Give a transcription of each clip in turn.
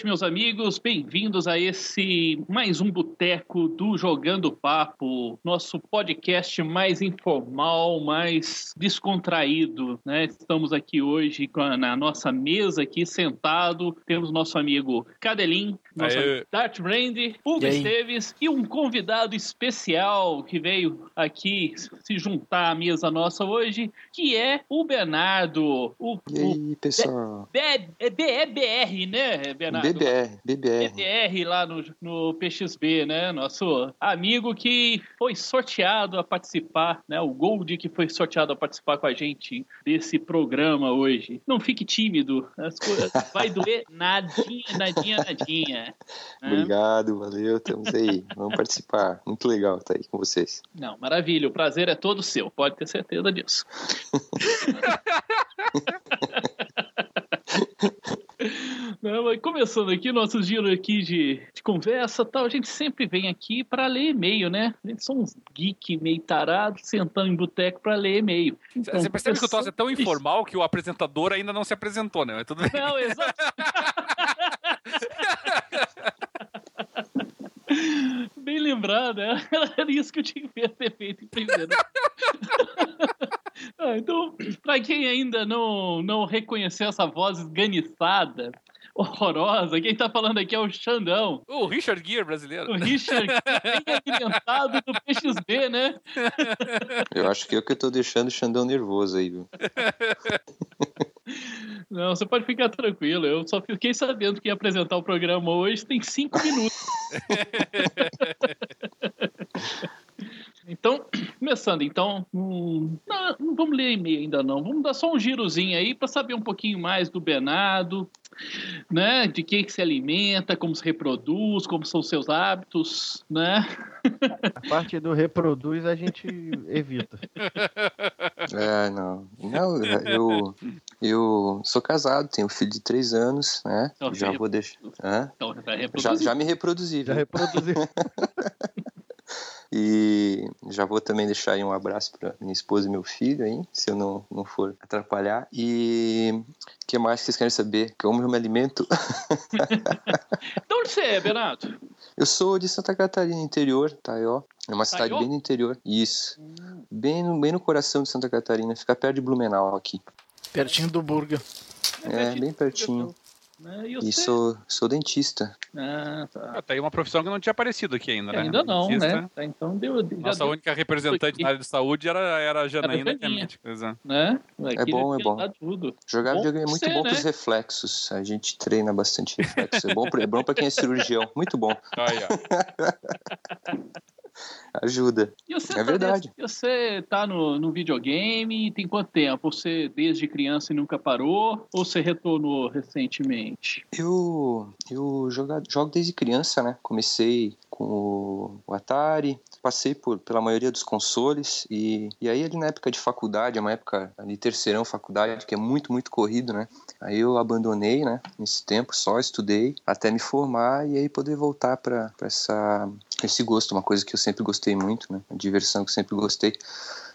Noite, meus amigos. Bem-vindos a esse mais um boteco do Jogando Papo, nosso podcast mais informal, mais descontraído, né? Estamos aqui hoje na nossa mesa aqui sentado. Temos nosso amigo Cadelin, nosso amigo Dart Brand, Hugo Esteves e um convidado especial que veio aqui se juntar à mesa nossa hoje, que é o Bernardo. O, e aí, pessoal? BEBR, né, Bernardo? BBR, BBR. BBR lá no, no PXB, né? Nosso amigo que foi sorteado a participar, né? O Gold que foi sorteado a participar com a gente desse programa hoje. Não fique tímido, as coisas vai doer nadinha, nadinha, nadinha. Né? Obrigado, valeu, estamos aí. Vamos participar. Muito legal estar aí com vocês. Não, maravilha, o prazer é todo seu, pode ter certeza disso. Não, começando aqui, nosso giro aqui de, de conversa tal, a gente sempre vem aqui para ler e-mail, né? A gente somos geek meio tarados, sentando em boteco para ler e-mail. Então, Você percebe que o troço é tão informal que o apresentador ainda não se apresentou, né? Mas tudo bem. Não, exato. Bem lembrado, né? era isso que eu tinha que ter feito primeiro. ah, então, para quem ainda não, não reconheceu essa voz esganiçada, horrorosa. Quem tá falando aqui é o Xandão. O Richard Gere brasileiro. O Richard bem alimentado do PXB, né? Eu acho que eu que tô deixando o Xandão nervoso aí, viu? Não, você pode ficar tranquilo. Eu só fiquei sabendo que ia apresentar o programa hoje tem cinco minutos. Então, começando, então, hum, não, não, vamos ler e-mail ainda não. Vamos dar só um girozinho aí para saber um pouquinho mais do Bernardo, né? De que, que se alimenta, como se reproduz, como são os seus hábitos, né? A parte do reproduz a gente evita. É, não. Não, eu, eu sou casado, tenho um filho de três anos, né? Então, já vou deixar. Então, já, já me reproduzi. Já reproduzi. E já vou também deixar aí um abraço para minha esposa e meu filho aí, se eu não, não for atrapalhar. E o que mais vocês querem saber? Como eu me alimento? de onde você é, Bernardo? Eu sou de Santa Catarina, interior, Taió. É uma cidade Taió? bem no interior. Isso. Hum. Bem, no, bem no coração de Santa Catarina. Fica perto de Blumenau aqui. Pertinho do Burga. É, é bem pertinho. Né? E, e sou, sou dentista. Ah, tá. Ah, tá aí uma profissão que não tinha aparecido aqui ainda, né? Ainda não, dentista. né? Tá, então deu, Nossa deu... única representante na área de saúde era, era a Janaína, que é médica. Né? É bom, é bom. Tudo. Jogar videogame é muito bom para os né? reflexos. A gente treina bastante reflexos. É bom, é bom para quem é cirurgião. Muito bom. Ajuda. é tá verdade. você tá no, no videogame tem quanto tempo? Você desde criança e nunca parou? Ou você retornou recentemente? Eu, eu jogo, jogo desde criança, né? Comecei com o Atari, passei por, pela maioria dos consoles e, e aí ali na época de faculdade, é uma época de terceirão faculdade, que é muito, muito corrido, né? Aí eu abandonei, né? Nesse tempo, só estudei até me formar e aí poder voltar para essa esse gosto, uma coisa que eu sempre gostei muito, né? A diversão que eu sempre gostei.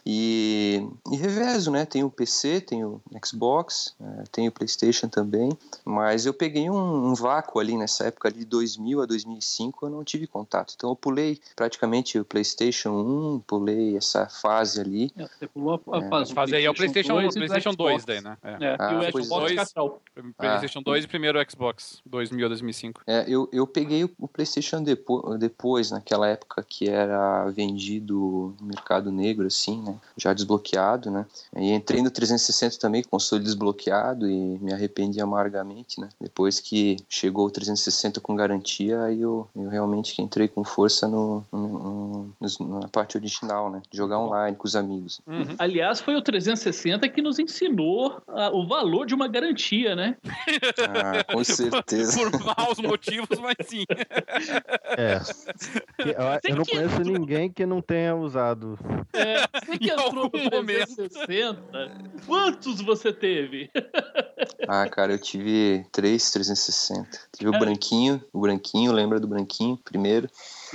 E, e revezo, né? Tem o PC, tem o Xbox, é, tem o PlayStation também, mas eu peguei um, um, vácuo ali nessa época de 2000 a 2005, eu não tive contato. Então eu pulei praticamente o PlayStation 1, pulei essa fase ali. É, você pulou a é. fase, fase aí é o PlayStation, 2, PlayStation 2 daí, né? É. é. Ah, e o Xbox é. 2, PlayStation 2 e primeiro o Xbox, 2000 a 2005. É, eu, eu peguei o, o PlayStation depo depois, naquela época que era vendido no mercado negro, assim, né? Já desbloqueado, né? E entrei no 360 também com o console desbloqueado e me arrependi amargamente, né? Depois que chegou o 360 com garantia, aí eu, eu realmente entrei com força no, no, no, na parte original, né? Jogar online com os amigos. Uhum. Aliás, foi o 360 que nos ensinou a, o valor de uma garantia, né? Ah, com certeza. Por maus motivos, mas sim. É. Eu, eu não conheço ninguém que não tenha usado. É, que Em entrou algum no 360, quantos você teve? Ah, cara, eu tive três 360. Tive o branquinho, o branquinho, lembra do branquinho primeiro?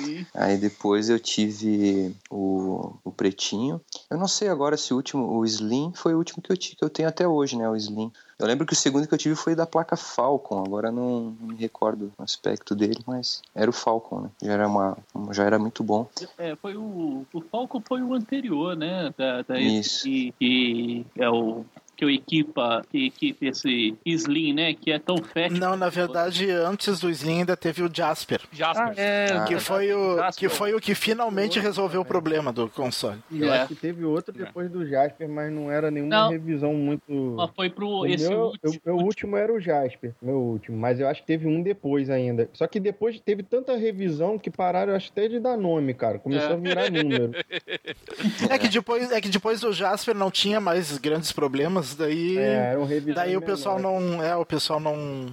Sim. Aí depois eu tive o, o pretinho. Eu não sei agora se o último, o Slim, foi o último que eu, que eu tenho até hoje, né? O Slim. Eu lembro que o segundo que eu tive foi da placa Falcon. Agora não, não me recordo o aspecto dele, mas era o Falcon, né? Já era, uma, já era muito bom. É, foi o, o Falcon foi o anterior, né? Da, da Isso. Que, que é o que o equipa, que equipa esse Slim, né? Que é tão fétido. Não, na verdade, antes do Slim ainda teve o Jasper. Jasper. é, Ah. Que foi, o, Jasper. que foi o que finalmente resolveu o problema do console. E eu É. acho que teve outro depois do Jasper, mas não era nenhuma Não. revisão muito. Mas foi pro O esse meu, último. eu- meu último era o Jasper, meu último, mas eu acho que teve um depois ainda. Só que depois teve tanta revisão que pararam, eu acho até de dar nome, cara. Começou É. a virar número. É que depois, é que depois do Jasper não tinha mais grandes problemas, daí. É, eram revisões daí o pessoal menores. não. É, o pessoal não.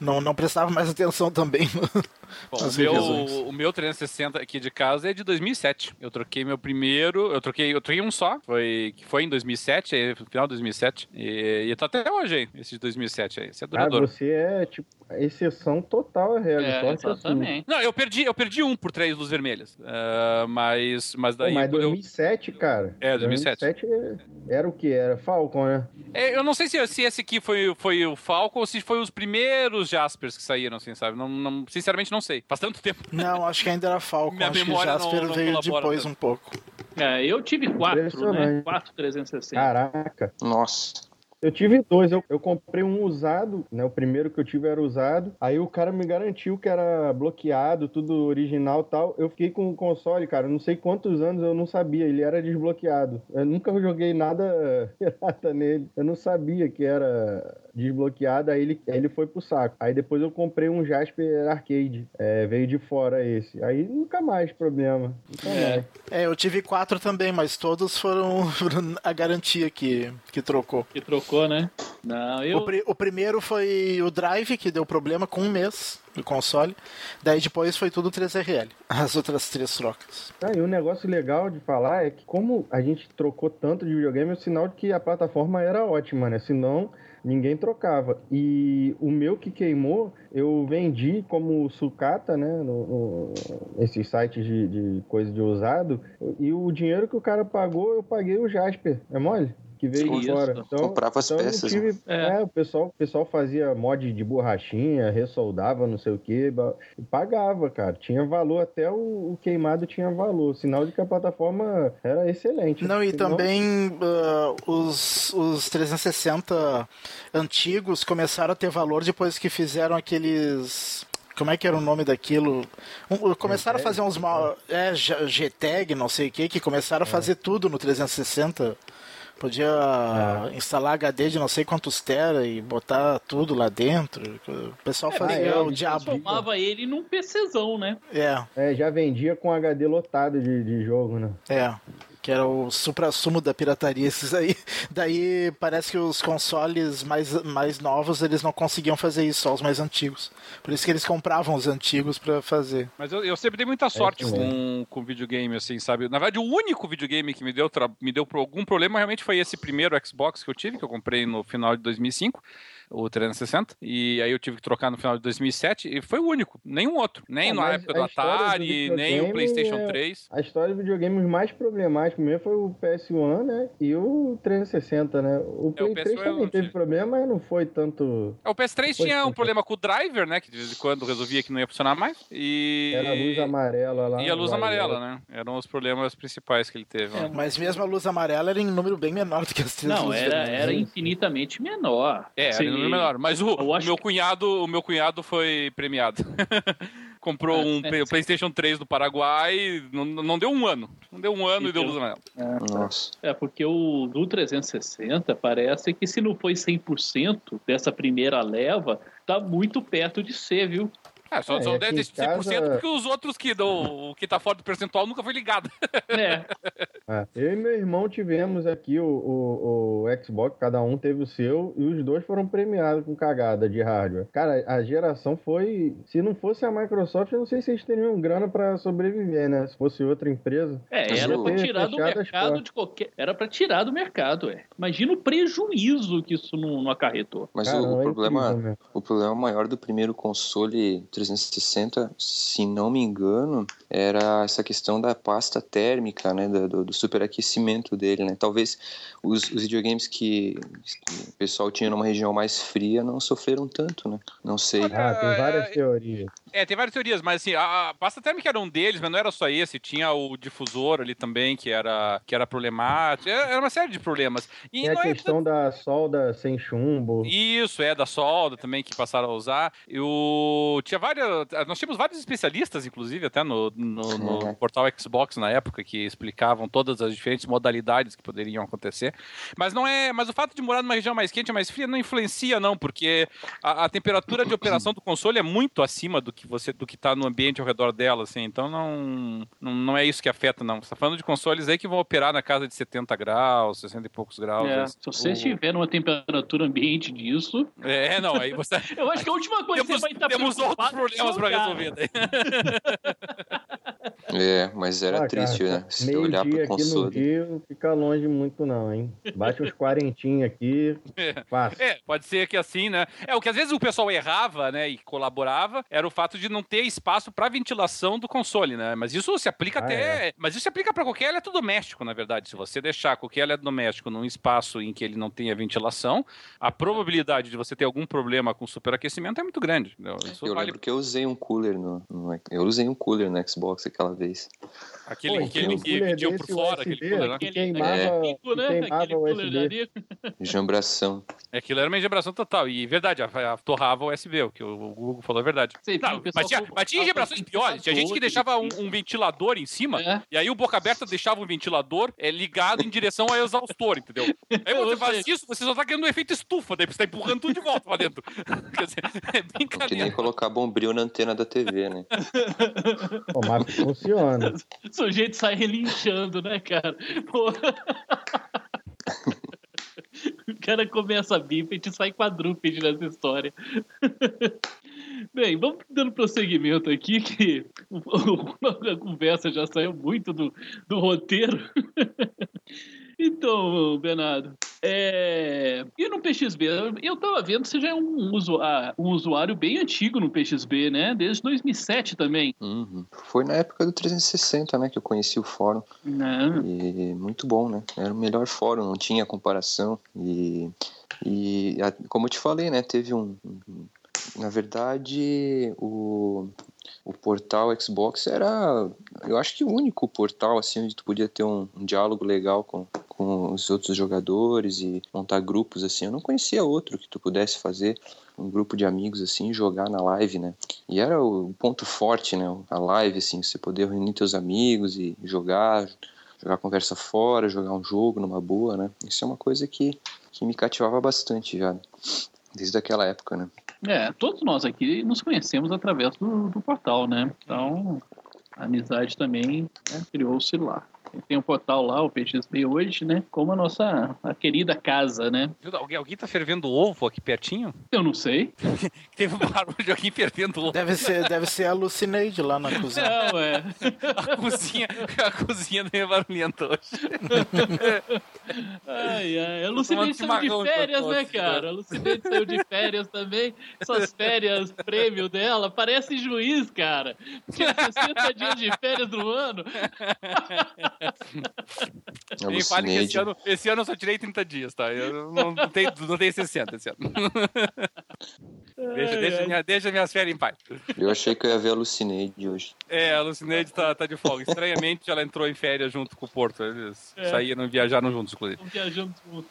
Não, não prestava mais atenção também. Bom, o, meu, o meu 360 aqui de casa é de 2007. Eu troquei meu primeiro, eu troquei, eu troquei um só, foi, que foi em 2007, aí, no final de 2007. E, e tá até hoje aí, esse de 2007 aí. Esse é Ah, duradouro. você é, tipo, exceção total à regra. É, a sua. exatamente. Não, eu perdi, eu perdi um por três luzes vermelhas. Ah, mas, mas Pô, daí. mas quando eu- 2007, cara. É, 2007. 2007 era o que? Era Falcon, né? É, eu não sei se, se esse aqui foi, foi o Falcon ou se foi os primeiros Jaspers que saíram, assim, sabe? Não, não- sinceramente não sei. Faz tanto tempo. Não, acho que ainda era Falcon. Minha acho que memória Jasper não- não veio depois tanto. um pouco. É, eu tive quatro, né? Quatro 360. Caraca. Nossa. Eu tive dois, eu, eu comprei um usado, né? O primeiro que eu tive era usado. Aí o cara me garantiu que era bloqueado, tudo original tal. Eu fiquei com o console, cara, não sei quantos anos eu não sabia, ele era desbloqueado. Eu nunca joguei nada pirata nele. Eu não sabia que era desbloqueado, aí ele, aí ele foi pro saco. Aí depois eu comprei um Jasper Arcade, é, veio de fora esse. Aí nunca mais problema. Nunca É. mais. É, eu tive quatro também, mas todos foram a garantia que, que trocou. Que trocou, né? Não, eu. O, pri- o primeiro foi o Drive, que deu problema com um mês no console. Daí depois foi tudo 3RL. As outras três trocas. Ah, e um negócio legal de falar é que como a gente trocou tanto de videogame, é o sinal de que a plataforma era ótima, né? Senão ninguém trocava. E o meu que queimou, eu vendi como sucata, né? No, no- esses sites de, de coisa de usado. E o dinheiro que o cara pagou, eu paguei o Jasper. É mole? Que veio de fora. Então, Comprava as então peças, tive- né? é, o pessoal, o pessoal fazia mod de borrachinha, ressoldava, não sei o que, e pagava, cara. Tinha valor, até o, o queimado tinha valor. Sinal de que a plataforma era excelente. Não, e Senão- também ah, os, os 360 antigos começaram a ter valor depois que fizeram aqueles. Como é que era o nome daquilo? Um- começaram a fazer uns mal. É, G- GTAG, não sei o que, que começaram a fazer tudo no 360. Podia instalar HD de não sei quantos tera e botar tudo lá dentro. O pessoal É, fazia é, o diabo. transformava ele num PCzão, né? É, É, já vendia com HD lotado de, de jogo, né? é. Que era o supra-sumo da pirataria, esses aí. Daí parece que os consoles mais, mais novos eles não conseguiam fazer isso, só os mais antigos. Por isso que eles compravam os antigos pra fazer. Mas eu, eu sempre dei muita sorte isso com, com videogame, assim, sabe? Na verdade, o único videogame que me deu, tra- me deu algum problema realmente foi esse primeiro Xbox que eu tive, que eu comprei no final de 2005, o 360. E aí eu tive que trocar no final de 2007, e foi o único, nenhum outro. Nem Ah, na época do a história do Atari, nem o PlayStation é- 3. A história de videogames mais problemática mesmo foi o PS1, né? E o 360, né? O É, o Play 3 PS1 eu também teve problema, mas não foi tanto. É, O PS3 Foi, tinha um problema com o driver, né? Que de vez em quando resolvia que não ia funcionar mais. E. Era a luz amarela lá. E a luz lá, amarela, né? Eram os problemas principais que ele teve. lá. Mas mesmo a luz amarela era em número bem menor do que as três Não, luzes era, era infinitamente menor. É, Sim. era um número menor. Mas o, o meu que- cunhado, o meu cunhado foi premiado. comprou um é. PlayStation 3 do Paraguai, não, não deu um ano. Não deu um ano e, e deu luz amarela. Nossa. É, porque o do 360 parece que se não foi 100% dessa primeira leva, tá muito perto de ser, viu? É, só, É, só deve ter 100% casa- porque os outros que dão, o que tá fora do percentual nunca foi ligado. É, É, eu e meu irmão tivemos aqui o, o, o Xbox, cada um teve o seu, e os dois foram premiados com cagada de hardware. Cara, a geração foi. Se não fosse a Microsoft, eu não sei se eles teriam grana pra sobreviver, né? Se fosse outra empresa. é era pra tirar do mercado de qualquer. Era pra tirar do mercado, é. Imagina o prejuízo que isso não, não acarretou. Mas Cara, o, o é problema, incrível, o problema maior do primeiro console 360, se não me engano, era essa questão da pasta térmica, né, do, do- superaquecimento dele, né. Talvez os, os videogames que, que o pessoal tinha numa região mais fria não sofreram tanto, né. Não sei. Ah, tem várias É, teorias. É, tem várias teorias, mas assim, a, a pasta térmica era um deles, mas não era só esse. Tinha o difusor ali também, que era, que era problemático. Era era uma série de problemas. E Tem a é questão da solda sem chumbo. Isso, é, da solda também, que passaram a usar. Eu tinha várias. Nós tínhamos vários especialistas, inclusive, até no, no, no É. portal Xbox na época, que explicavam todas as diferentes modalidades que poderiam acontecer. Mas não é. Mas o fato de morar numa região mais quente, mais fria, não influencia, não, porque a, a temperatura de operação do console é muito acima do que você do que está no ambiente ao redor dela, assim. Então não, não, não é isso que afeta, não. Você tá falando de consoles aí que vão operar na casa de 70 graus, 60 e poucos graus. É, assim. se você O- estiver numa temperatura ambiente disso, É, não, aí você. eu acho que a última coisa temos, que você vai estar temos outros é problemas para resolver. É, mas era Ah, cara, triste, né? Se Meio olhar dia pro aqui no console. Rio, fica longe muito não, hein? Bate uns quarentinhos aqui, fácil. É, pode ser que assim, né? É, o que às vezes o pessoal errava, né, e colaborava, era o fato de não ter espaço para ventilação do console, né? Mas isso se aplica Ah, até. Mas isso se aplica para qualquer eletrodoméstico, na verdade. Se você deixar qualquer eletrodoméstico num espaço em que ele não tenha ventilação, a probabilidade de você ter algum problema com superaquecimento é muito grande. Isso Eu vale lembro que eu usei um cooler no, no- eu usei um cooler no Xbox aquela vez. aquele, Pô, aquele tinha um que vendia por fora, USB, aquele cooler, né? que Aquele- queimava, É. Que né? queimava Aquele o cooler USB. ali. Jambração. Aquilo era uma engebração total. E verdade, a, a, torrava o USB, o que o, o Google falou é verdade. Não, o pessoal mas tinha, mas tinha engebrações piores. Tinha gente que deixava um, um ventilador em cima, É. e aí o boca aberta deixava um ventilador é, ligado em direção ao exaustor, entendeu? Aí você faz isso, você só tá criando um efeito estufa, daí você tá empurrando tudo de volta pra dentro. Quer dizer, é Que nem brincadeira. colocar bombril na antena da TV, né? Pô, mas funciona. O sujeito sai relinchando, né, cara? Pô. O cara começa bípede e sai quadrúpede nessa história. Bem, vamos dando prosseguimento aqui, que a conversa já saiu muito do, do roteiro. Então, Bernardo, é... e no PXB? Eu tava vendo que você já é um, usu- ah, um usuário bem antigo no PXB, né? Desde 2007 também. Uhum. Foi na época do 360, né, que eu conheci o fórum. E muito bom, né? Era o melhor fórum, não tinha comparação. E, e como eu te falei, né? Teve um. um- Na verdade, o, o portal Xbox era, eu acho que o único portal assim onde tu podia ter um, um diálogo legal com, com os outros jogadores e montar grupos assim. Eu não conhecia outro que tu pudesse fazer um grupo de amigos assim, jogar na live, né? E era o ponto forte, né? A live assim, você poder reunir teus amigos e jogar, jogar conversa fora, jogar um jogo numa boa, né? Isso é uma coisa que, que me cativava bastante já, desde aquela época, né? É, todos nós aqui nos conhecemos através do, do portal, né? Então, a amizade também né, criou-se lá. Tem um portal lá, o PXB hoje, né? Como a nossa a querida casa, né? Alguém, alguém tá fervendo ovo aqui pertinho? Eu não sei. Teve um barulho de alguém fervendo ovo. Deve ser, deve ser a Lucineide lá na cozinha. Não, é. A cozinha, a cozinha meio barulhenta hoje. Ai, ai. A Lucineide saiu de férias, né, cara? A Lucineide saiu de férias também. Essas férias prêmio dela, parece juiz, cara. Tinha 60 dias de férias no ano. Quem fale que esse ano, esse ano eu só tirei 30 dias, tá? Eu não, não, tenho, não tenho 60 esse ano. Deixa, deixa, minha, deixa minhas férias em paz. eu achei que eu ia ver a Lucineide hoje. É, a Lucineide tá, tá de folga. Estranhamente, ela entrou em férias junto com o Porto. Eles É. saíram, viajaram juntos, inclusive. Estão viajando junto.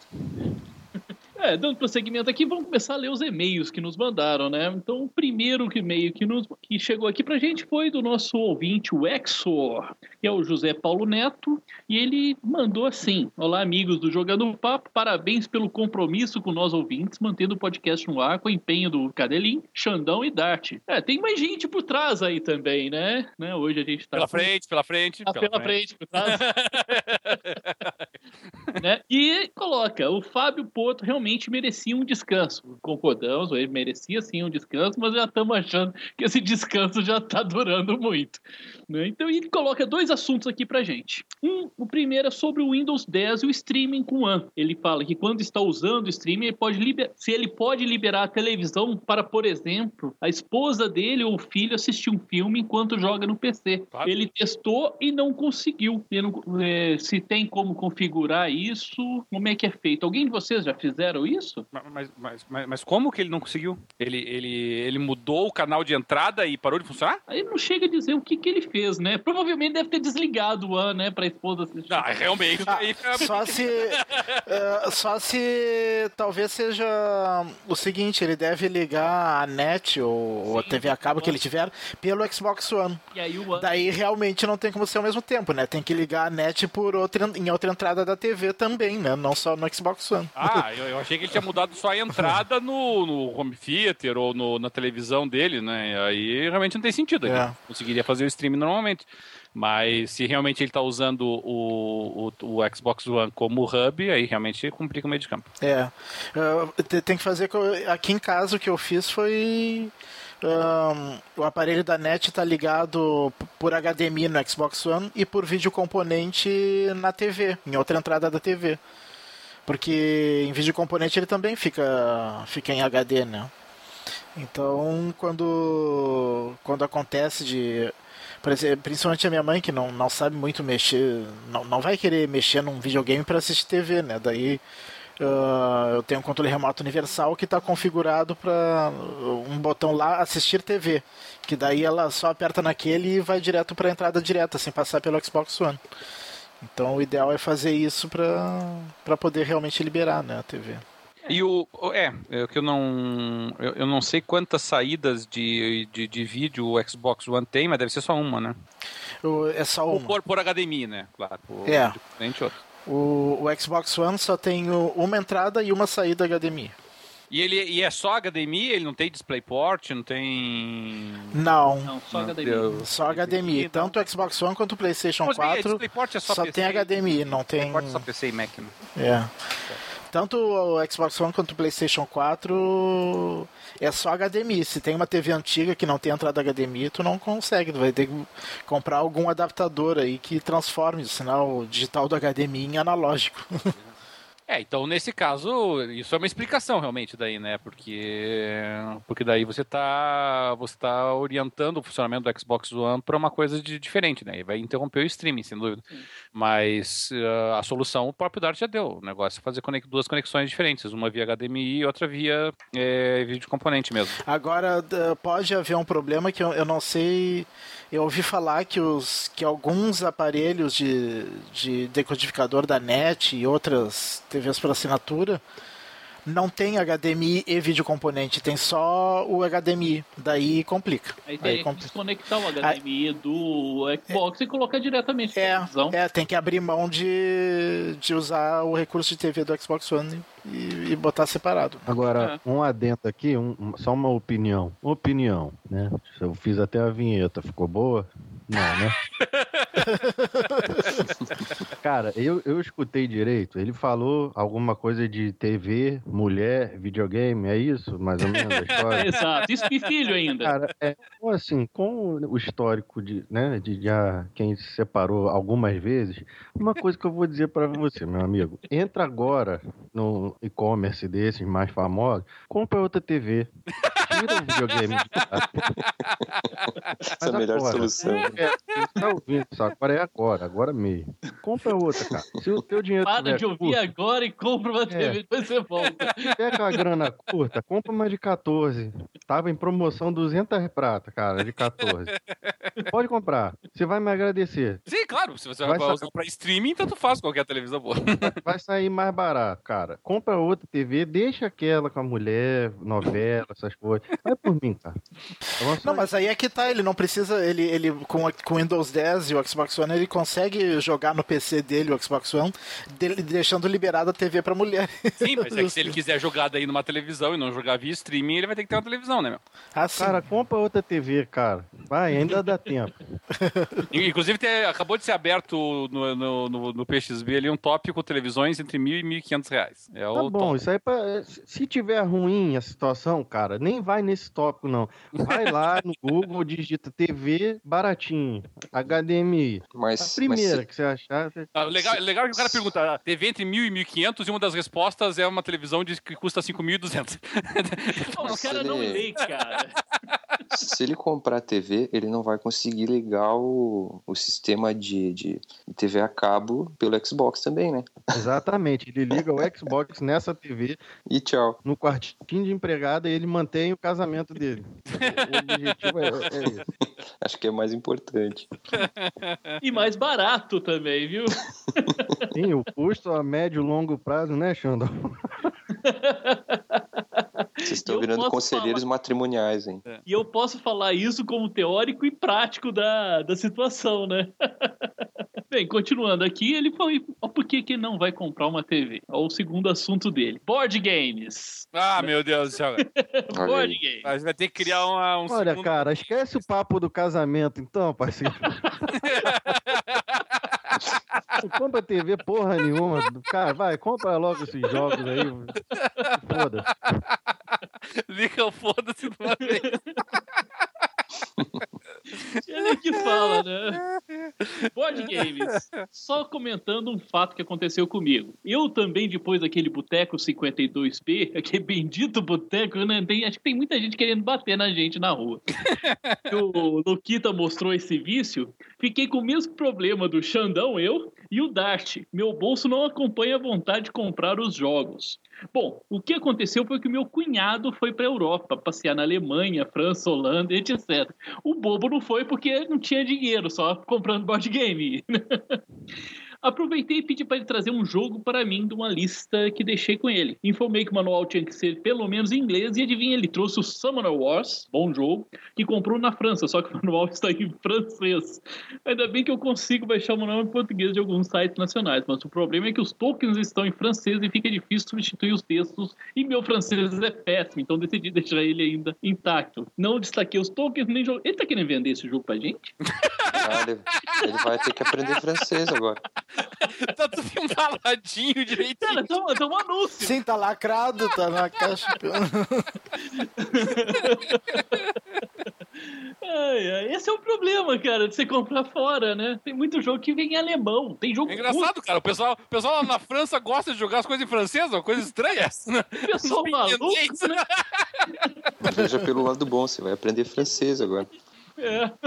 É, dando prosseguimento aqui, vamos começar a ler os e-mails que nos mandaram, né? Então, o primeiro e-mail que, nos, que chegou aqui pra gente foi do nosso ouvinte, o Exor, que é o José Paulo Neto, e ele mandou assim: Olá, amigos do Jogando Papo, parabéns pelo compromisso com nós ouvintes, mantendo o podcast no ar com o empenho do Cadelim, Xandão e Dart. É, tem mais gente por trás aí também, né? né? Hoje a gente tá. Pela frente, pela frente. Ah, pela, frente, por trás. né? E coloca: o Fábio Porto realmente merecia um descanso. Concordamos, ele merecia sim um descanso, mas já estamos achando que esse descanso já está durando muito. Né? Então ele coloca dois assuntos aqui pra gente. Um, o primeiro é sobre o Windows 10 e o streaming com One. Ele fala que quando está usando o streaming, ele pode liber... se ele pode liberar a televisão para, por exemplo, a esposa dele ou o filho assistir um filme enquanto joga no PC. Claro. Ele testou e não conseguiu. Não... É, se tem como configurar isso, como é que é feito? Alguém de vocês já fizeram isso? Mas, mas, mas, mas como que ele não conseguiu? Ele, ele, ele mudou o canal de entrada e parou de funcionar? Aí não chega a dizer o que, que ele fez, né? Provavelmente deve ter desligado o One, né? Pra esposa assistir. Ah, realmente. Ah, só se. uh, só se talvez seja o seguinte: ele deve ligar a net ou, Sim, a TV a cabo que ele tiver pelo Xbox One. E aí o One... Daí realmente não tem como ser ao mesmo tempo, né? Tem que ligar a net por outra, em outra entrada da TV também, né? Não só no Xbox One. Ah, eu, eu achei que ele tinha mudado só a entrada no, no home theater ou no, na televisão dele, né? Aí realmente não tem sentido. É. Conseguiria fazer o streaming normalmente. Mas se realmente ele está usando o, o, o, Xbox One como hub, aí realmente complica o meio de campo. É. Uh, tem que fazer. Aqui em casa o que eu fiz foi. Um, o aparelho da NET está ligado por HDMI no Xbox One e por vídeo componente na TV, em outra entrada da TV. Porque em vídeo componente ele também fica, fica em HD, né? Então, quando, quando acontece de. Principalmente a minha mãe, que não, não sabe muito mexer, não, não vai querer mexer num videogame para assistir TV, né? Daí uh, eu tenho um controle remoto universal que está configurado para um botão lá assistir TV, que daí ela só aperta naquele e vai direto para a entrada direta, sem passar pelo Xbox One. Então o ideal é fazer isso para poder realmente liberar né, a TV. E o. É, é que eu não. Eu, eu, não sei quantas saídas de, de, de, vídeo o Xbox One tem, mas deve ser só uma, né? O, é só uma. Por, por HDMI, né? Claro. Por, é. O, o Xbox One só tem uma entrada e uma saída HDMI. E ele e é só HDMI? Ele não tem DisplayPort? Não tem. Não. Não, só não, HDMI. Deus. Só HDMI. Tanto o Xbox One quanto o PlayStation Mas, 4. DisplayPort é só, só PC, tem HDMI, não tem. DisplayPort é só PC e Mac, né? É. Tanto o Xbox One quanto o PlayStation 4 é só HDMI. Se tem uma TV antiga que não tem entrada HDMI, tu não consegue. Tu vai ter que comprar algum adaptador aí que transforme o sinal digital do HDMI em analógico. É, então nesse caso, isso é uma explicação realmente daí, né? Porque porque daí você está você tá orientando o funcionamento do Xbox One para uma coisa de, diferente, né? E vai interromper o streaming, sem dúvida. Sim. Mas uh, a solução o próprio Dart já deu. O negócio é fazer conex duas conexões diferentes, uma via HDMI e outra via é, vídeo componente mesmo. Agora pode haver um problema que eu, eu não sei eu ouvi falar que, os, que alguns aparelhos de, de decodificador da NET e outras TVs por assinatura não tem HDMI e vídeo componente, tem só o HDMI. Daí complica. Aí tem Aí que desconectar o HDMI Aí... do Xbox é... e colocar diretamente é, na televisão. É, tem que abrir mão de, de usar o recurso de TV do Xbox One e, e botar separado. Agora, é. um adendo aqui, um, só uma opinião. Opinião, né? Eu fiz até a vinheta, ficou boa? Não, né? Cara, eu, eu escutei direito. Ele falou alguma coisa de TV, mulher, videogame, é isso? Mais ou menos a história? Exato. Isso e filho ainda. Cara, é, assim, com o histórico de, né, de já quem se separou algumas vezes, uma coisa que eu vou dizer para você, meu amigo. Entra agora no e-commerce desses mais famosos, compra outra TV. tira o videogame de casa. Essa é a melhor agora, solução. É, você tá ouvindo só, agora é agora, agora mesmo. Compra outra, cara. Se o teu dinheiro Para tiver de ouvir curto, agora e compra uma TV, depois você volta. tiver com a grana curta, compra uma de 14. Tava em promoção 200 prata, cara, de 14. Pode comprar. Você vai me agradecer. Sim, claro. Se você Vai vai sa- usar pra streaming, tanto faz qualquer televisão boa. Vai sair mais barato, cara. Compra outra TV, deixa aquela com a mulher, novela, essas coisas. Vai por mim, cara. Não, mas aí é que tá, ele não precisa, ele, ele com, com o Windows 10 e o Xbox One, ele consegue jogar no PC dele, o Xbox One, dele- deixando liberada a TV pra mulher. Sim, mas é que se ele quiser jogar daí numa televisão e não jogar via streaming, ele vai ter que ter uma televisão, né, meu? Ah, sim. Cara, compra outra TV, cara. Vai, ainda dá tempo. In- Inclusive, tem- acabou de ser aberto no, no, no, no PXB ali um tópico televisões entre mil e mil e quinhentos reais. É Tá o bom, top. isso aí pra, se tiver ruim a situação, cara, nem vai nesse tópico, não. Vai lá no Google, digita TV baratinho, HDMI. A Mas, primeira mas que você achar. você- Ah, legal, legal que o cara pergunta, ah, TV entre 1.000 e 1.500 e uma das respostas é uma televisão de, que custa 5.200. Pô, Mas Os caras não ele- lê, cara. se, ele comprar TV, ele não vai conseguir ligar o, o sistema de, de, de TV a cabo pelo Xbox também, né? Exatamente, ele liga o Xbox nessa TV, E tchau. no quartinho de empregada, e ele mantém o casamento dele. O objetivo é, é isso. Acho que é mais importante. E mais barato também, viu? Sim, o custo a médio e longo prazo, né, Xandão? Vocês estão virando conselheiros matrimoniais, hein? E eu posso falar isso como teórico e prático da, da situação, né? Bem, continuando aqui, ele foi. ó, Por que, que não vai comprar uma TV? Ó, O segundo assunto dele: board games. ah, meu Deus do céu. Olha board games. A gente vai ter que criar uma, um Olha, segundo... cara, esquece o papo do casamento, então, parceiro. Não compra TV porra nenhuma. Cara, vai, compra logo esses jogos aí. Foda. Liga o foda-se de uma vez. Ele que fala, né? Board games. Só comentando um fato que aconteceu comigo. Eu também, depois daquele Boteco 52P, aquele bendito boteco, né? tem, acho que tem muita gente querendo bater na gente na rua. O Luquita mostrou esse vício. Fiquei com o mesmo problema do Xandão, eu, e o Dart. Meu bolso não acompanha a vontade de comprar os jogos. Bom, o que aconteceu foi que o meu cunhado foi para a Europa, passear na Alemanha, França, Holanda, etc. O bobo não foi porque não tinha dinheiro, só comprando board game. Aproveitei e pedi para ele trazer um jogo para mim de uma lista que deixei com ele. Informei que o manual tinha que ser pelo menos em inglês e adivinha, ele trouxe o Summoner Wars, bom jogo, que comprou na França, só que o manual está em francês. Ainda bem que eu consigo baixar o manual em português de alguns sites nacionais, mas o problema é que os tokens estão em francês e fica difícil substituir os textos e meu francês é péssimo, então decidi deixar ele ainda intacto. Não destaquei os tokens nem jogo. Ele tá querendo vender esse jogo pra gente? Ele, ele vai ter que aprender francês agora. tá tudo embaladinho direitinho. Cara, tá, tá um anúncio. Sim, tá lacrado, tá na caixa. Ai, ai, esse é o problema, cara, de você comprar fora, né? Tem muito jogo que vem em alemão. Tem jogo É engraçado, cara. O pessoal, o pessoal lá na França gosta de jogar as coisas em francês, uma coisa estranha essa, né? pessoal maluco, né? Veja pelo lado bom, você vai aprender francês agora. É.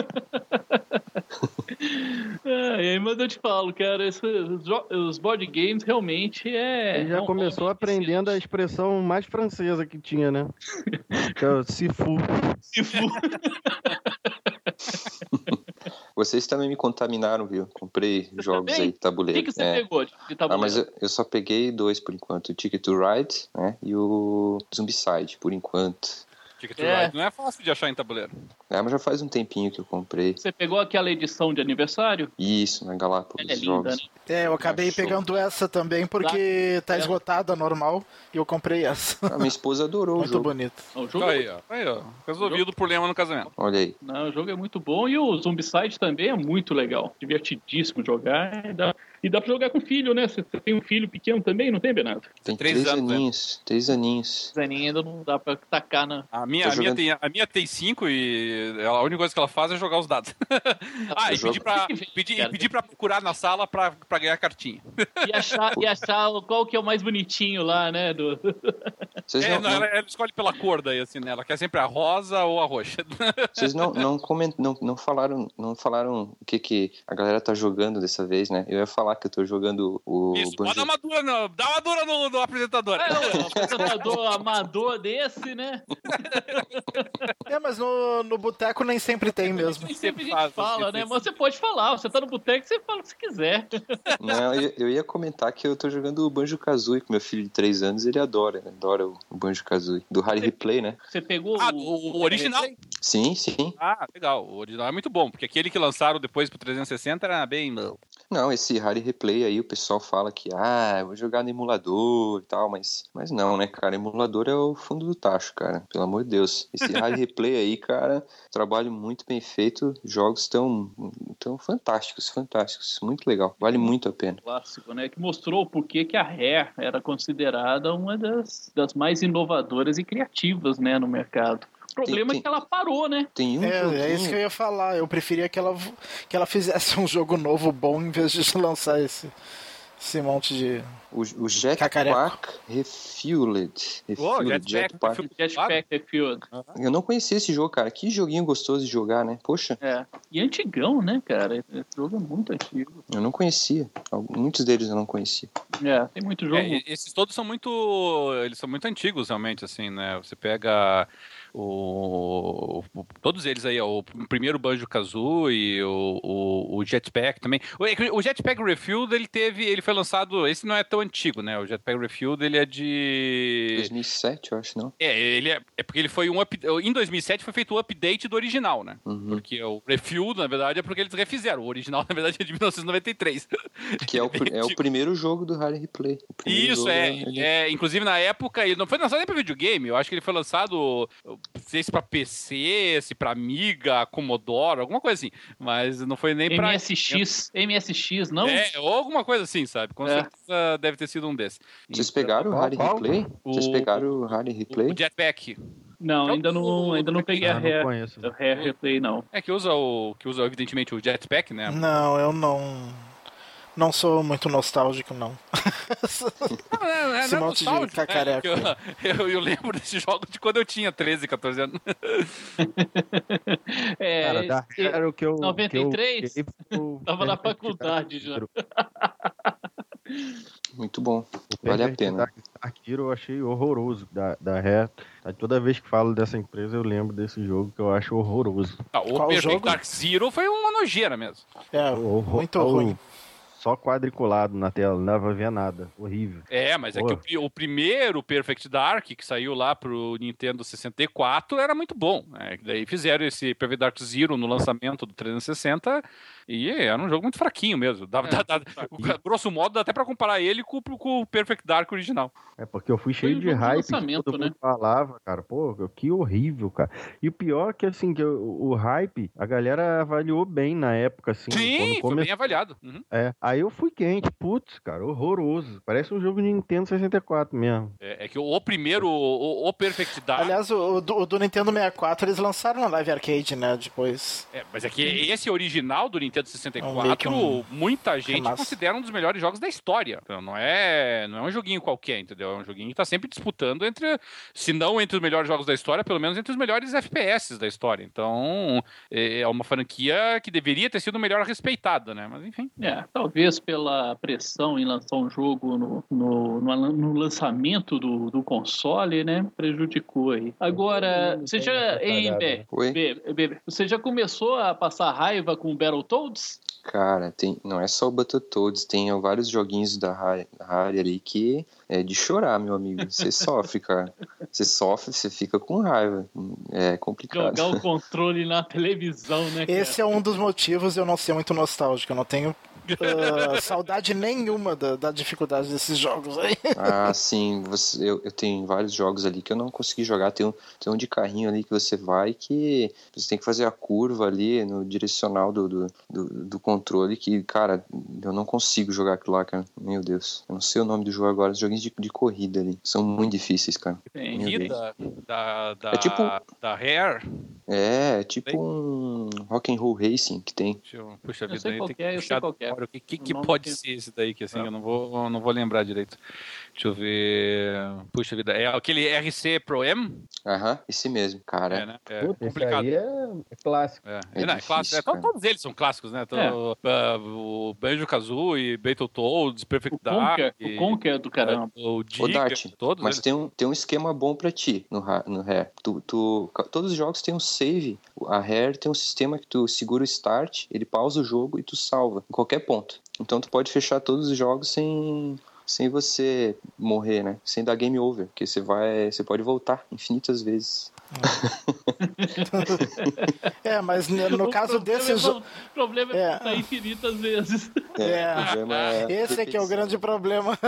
Ai, ai, mas eu te falo, cara, esses, os board games realmente é. Ele já é um começou aprendendo a expressão mais francesa que tinha, né? Que é o Sifu. específico. Vocês também me contaminaram, viu? Comprei jogos também? aí, O que, tabuleiro. que você é. pegou de, de Ah, tabuleiro? mas eu, eu só peguei dois por enquanto, o Ticket to Ride, né? E o Zombicide, por enquanto. Ticket to É. Ride não é fácil de achar em tabuleiro. É, mas já faz um tempinho que eu comprei. Você pegou aquela edição de aniversário? Isso, na Galápagos Ela é linda, Jogos. né? É, eu acabei pegando essa também porque tá esgotada normal e eu comprei essa. A minha esposa adorou o Muito jogo. bonito. O jogo, é Aí, ó. Aí, ó. Resolvido o problema no casamento. Olha aí. não, o jogo é muito bom e o Zombicide também é muito legal. Divertidíssimo jogar. E dá, e dá pra jogar com filho, né? Você você tem um filho pequeno também, não tem, Bernardo? Tem Três três, anos, né? aninhos. Três aninhos. Zeninha ainda não dá pra tacar na. A minha, a, minha tem, a minha tem cinco e ela- a única coisa que ela faz é jogar os dados. ah, e pedir pra, pedir, e pedir pra procurar na sala pra, pra ganhar cartinha. E achar, e achar qual que é o mais bonitinho lá, né? Do... Vocês É, não- ela, ela escolhe pela cor daí, assim, né? Ela quer sempre a rosa ou a roxa. vocês não, não, coment, não, não falaram, não falaram o que, que a galera tá jogando dessa vez, né? Eu ia falar que eu tô jogando o Isso, Banjo- pode dar uma dura, no, dá uma dura no, no apresentador. É, um apresentador amador desse, né? É, mas no, no boteco nem sempre tem mesmo. Nem sempre a gente faz, fala, assim, né? Mas você pode falar, você tá no boteco, você fala o que você quiser. Não, eu, eu ia comentar que eu tô jogando o Banjo Kazooie com meu filho de 3 anos, ele adora, né? adora o, Banjo Kazooie. Do Harry Replay, né? Você pegou Ah, o... o, o original. Sim, sim. Ah, legal. O original é muito bom, porque aquele que lançaram depois pro 360 era bem. Não, esse Harry Replay aí o pessoal fala que, ah, eu vou jogar no emulador e tal, mas, mas não, né, cara? Emulador é o fundo do tacho, cara. Pelo amor de Deus. Esse Harry Replay aí, cara, trabalho muito bem feito, jogos tão, tão fantásticos, fantásticos. Muito legal. Vale muito a pena. clássico, né? Que mostrou porquê que a Rare era considerada uma das, das mais inovadoras e criativas, né, no mercado. O problema tem- é que ela parou, né? Tem um É, joguinho... é isso que eu ia falar. Eu preferia que ela, que ela fizesse um jogo novo bom em vez de lançar esse, esse monte de. O, o Jetpack Cacareco. Refueled. Oh, Refueled, Jetpack Jetpack. Jetpack Refueled. Eu não conhecia esse jogo, cara. Que joguinho gostoso de jogar, né? Poxa, É. E antigão, né, cara? Esse jogo é muito antigo. eu não conhecia. Muitos deles eu não conhecia. É, tem muito jogo. É, esses todos são muito. Eles são muito antigos, realmente, assim, né? Você pega o. o- todos eles aí, ó, o primeiro Banjo Kazooie, o, o, o Jetpack também. O, o Jetpack Refueled, ele teve. Ele foi lançado. Esse não é tão antigo, né? O Jetpack Refueled, ele é de. 2007, eu acho, não? É, ele é, é porque ele foi um up, em 2007 foi feito o update do original, né? Uhum. Porque o Refueled, na verdade, é porque eles refizeram. O original, na verdade, é de 1993. Que é o, pr- é o primeiro jogo do Harry Replay. Isso, é, ele- é. Inclusive, na época, ele não foi lançado nem pra videogame. Eu acho que ele foi lançado, sei se pra PC, se pra Amiga, Commodore, alguma coisa assim. Mas não foi nem pra. MSX, MSX, não? É, ou alguma coisa assim, sabe? Com É. certeza deve ter sido um desses. Vocês pegaram o Harry qual? Replay? Vocês O- pegaram o Harry Replay? O Jetpack. Não, ainda não, ainda não peguei a Ah, não Rare, conheço. a Rare Replay, não. É que usa o. que usa, evidentemente, o Jetpack, né? Não, eu não. Não sou muito nostálgico, não. Não, é, é, Esse não é monte de né? cacareco. Eu, eu, eu lembro desse jogo de quando eu tinha 13, 14 anos. É, Cara, da era o que eu. 93? Que eu o Tava na faculdade já. Muito bom. O Vale a pena. Hero eu achei horroroso da, da Rare. Aí Toda vez que falo dessa empresa eu lembro desse jogo que eu acho horroroso. Ah, o Qual jogo? Dark Zero foi uma nojeira mesmo. É, O- o- muito o- ruim. Só quadriculado na tela, não dava ver nada. Horrível. É, mas é Pô. que o, o primeiro Perfect Dark, que saiu lá pro Nintendo 64, era muito bom. Né? Daí fizeram esse Perfect Dark Zero no lançamento do 360 e era um jogo muito fraquinho mesmo. Dá, dá- dá- o- grosso modo, dá até pra comparar ele com, o- com o Perfect Dark original. É porque eu fui cheio um de hype, lançamento, que todo né? mundo falava, cara, pô, que horrível, cara. E o pior é que, assim, que o, o hype, a galera avaliou bem na época, assim. Sim, quando foi começou. bem avaliado. Uhum. É, aí eu fui quente, putz, cara, horroroso. Parece um jogo de Nintendo 64 mesmo. É, é que o, o primeiro, o, o Perfect Dark. Aliás, o, o do, o do Nintendo 64 eles lançaram na Live Arcade, né? Depois. É, mas é que esse original do Nintendo 64, É meio que um muita gente considera um dos melhores jogos da história. Então não é, não é um joguinho qualquer, entendeu? É um joguinho que tá sempre disputando entre, se não entre os melhores jogos da história, pelo menos entre os melhores FPS da história. Então é é uma franquia que deveria ter sido melhor respeitada, né? Mas enfim. É, talvez pela pressão em lançar um jogo no, no, no- lançamento do, do console, né? Prejudicou aí. Agora, você já. Hein, Oi? Bé, Bé, você já começou a passar raiva com o Battletoads? Cara, tem, não é só o Battletoads, tem vários joguinhos da Harry ali que é de chorar, meu amigo. Você sofre, cara. Você sofre, você fica com raiva. É complicado. Jogar o controle na televisão, né? cara? Esse é um dos motivos de eu não ser muito nostálgico. Eu não tenho ah, saudade nenhuma da, da dificuldade desses jogos aí. Ah, sim. Você, eu, eu tenho vários jogos ali que eu não consegui jogar. Tem um, tem um de carrinho ali que você vai que você tem que fazer a curva ali no direcional do, do, do, do controle que, cara, eu não consigo jogar aquilo lá, cara. Meu Deus. Eu não sei o nome do jogo agora. Os joguinhos de, de corrida ali. São muito difíceis, cara. Tem. Da, da, É tipo- da Rare, É, tipo um Rock and Roll Racing que tem. Deixa eu, puxa Eu vida, sei qual que é, eu sei qual que é. agora O que, que, O que nome pode que- ser esse daí que assim, É. eu não vou, eu não vou lembrar direito. Deixa eu ver. Puxa vida, é aquele RC Pro M? Aham, esse mesmo, cara. É, né? É Puta, esse complicado. aí é, é clássico. É, É não, difícil, clássico. É, cara. todos eles são clássicos, né? To- É. ah, o Banjo Kazooie, Battletoads, Perfect O Conker, Dark. o Conker é do caramba. O Ô, Dig, Dart, todos mas eles. tem um, tem um esquema bom pra ti no, no Rare. Tu, tu, todos os jogos têm um save. A Rare tem um sistema que tu segura o start, ele pausa o jogo e tu salva em qualquer ponto. Então tu pode fechar todos os jogos sem, sem você morrer, né? Sem dar game over, porque você vai, você pode voltar infinitas vezes. É, mas n- no O caso problema desse é. O problema é, É. tá infinitas vezes. É. o problema é Esse é que é o grande problema.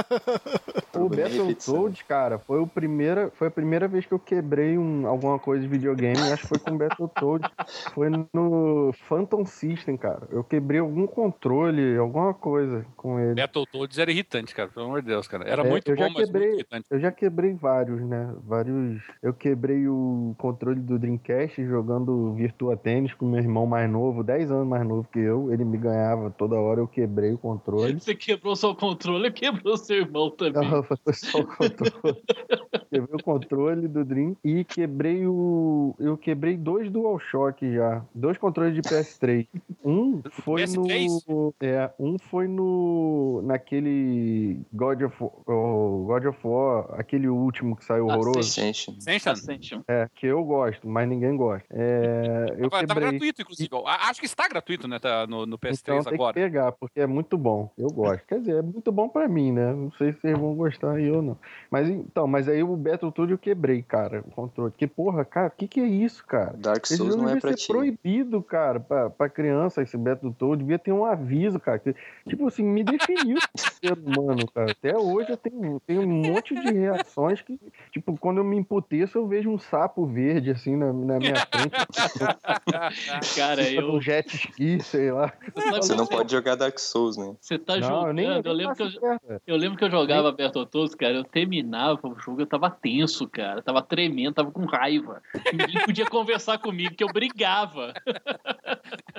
O é. Battletoads, cara, foi, o primeira, foi a primeira vez que eu quebrei um, alguma coisa de videogame. Acho que foi com Battletoads. Foi no Phantom System, cara. Eu quebrei algum controle, alguma coisa com ele. Battletoads era irritante, cara, pelo amor de Deus, cara. Era É, muito eu já bom, mas quebrei- muito irritante. Eu já quebrei vários, né? Vários. Eu quebrei o controle do Dreamcast jogando Virtua Tennis com meu irmão mais novo, 10 anos mais novo que eu. Ele me ganhava toda hora, eu quebrei o controle. Você quebrou seu controle, quebrou seu irmão também. Não, foi só o controle. quebrei o controle do Dream e quebrei o. Eu quebrei dois DualShock já. Dois controles de PS3. Um foi PS3? no. É, um foi no. Naquele God of, oh, God of War, aquele último que saiu horroroso. Ascension. Ascension? É, que eu gosto, mas ninguém gosta. É, eu tava quebrei. gratuito, inclusive. A- Acho que está gratuito, né? Tá no, no PS3 Então tem agora. que pegar, porque é muito bom. Eu gosto. Quer dizer, é muito bom pra mim, né? Não sei se vocês vão gostar aí ou não. Mas então, mas aí o Battletoad eu quebrei, cara, o controle. Que porra, cara, o que que é isso, cara? Dark Esse Souls jogo não é devia pra ser ti. proibido, cara, pra, pra criança, esse Battletoad. Devia ter um aviso, cara. Que, tipo assim, me definiu como ser humano, cara. Até hoje eu tenho, tenho um monte de reações que, tipo, quando eu me emputeço, eu vejo um sapo verde, assim, na, na minha frente. Cara, eu. um jet ski, sei lá. Você não pode jogar Dark Souls, né? Você tá Não, eu nem, jogando. Eu, nem lembro que eu, eu lembro que eu jogava Battletoads, cara. Eu terminava o jogo, eu tava tenso, cara. Tava tremendo, tava com raiva. Ninguém podia conversar comigo, que eu brigava.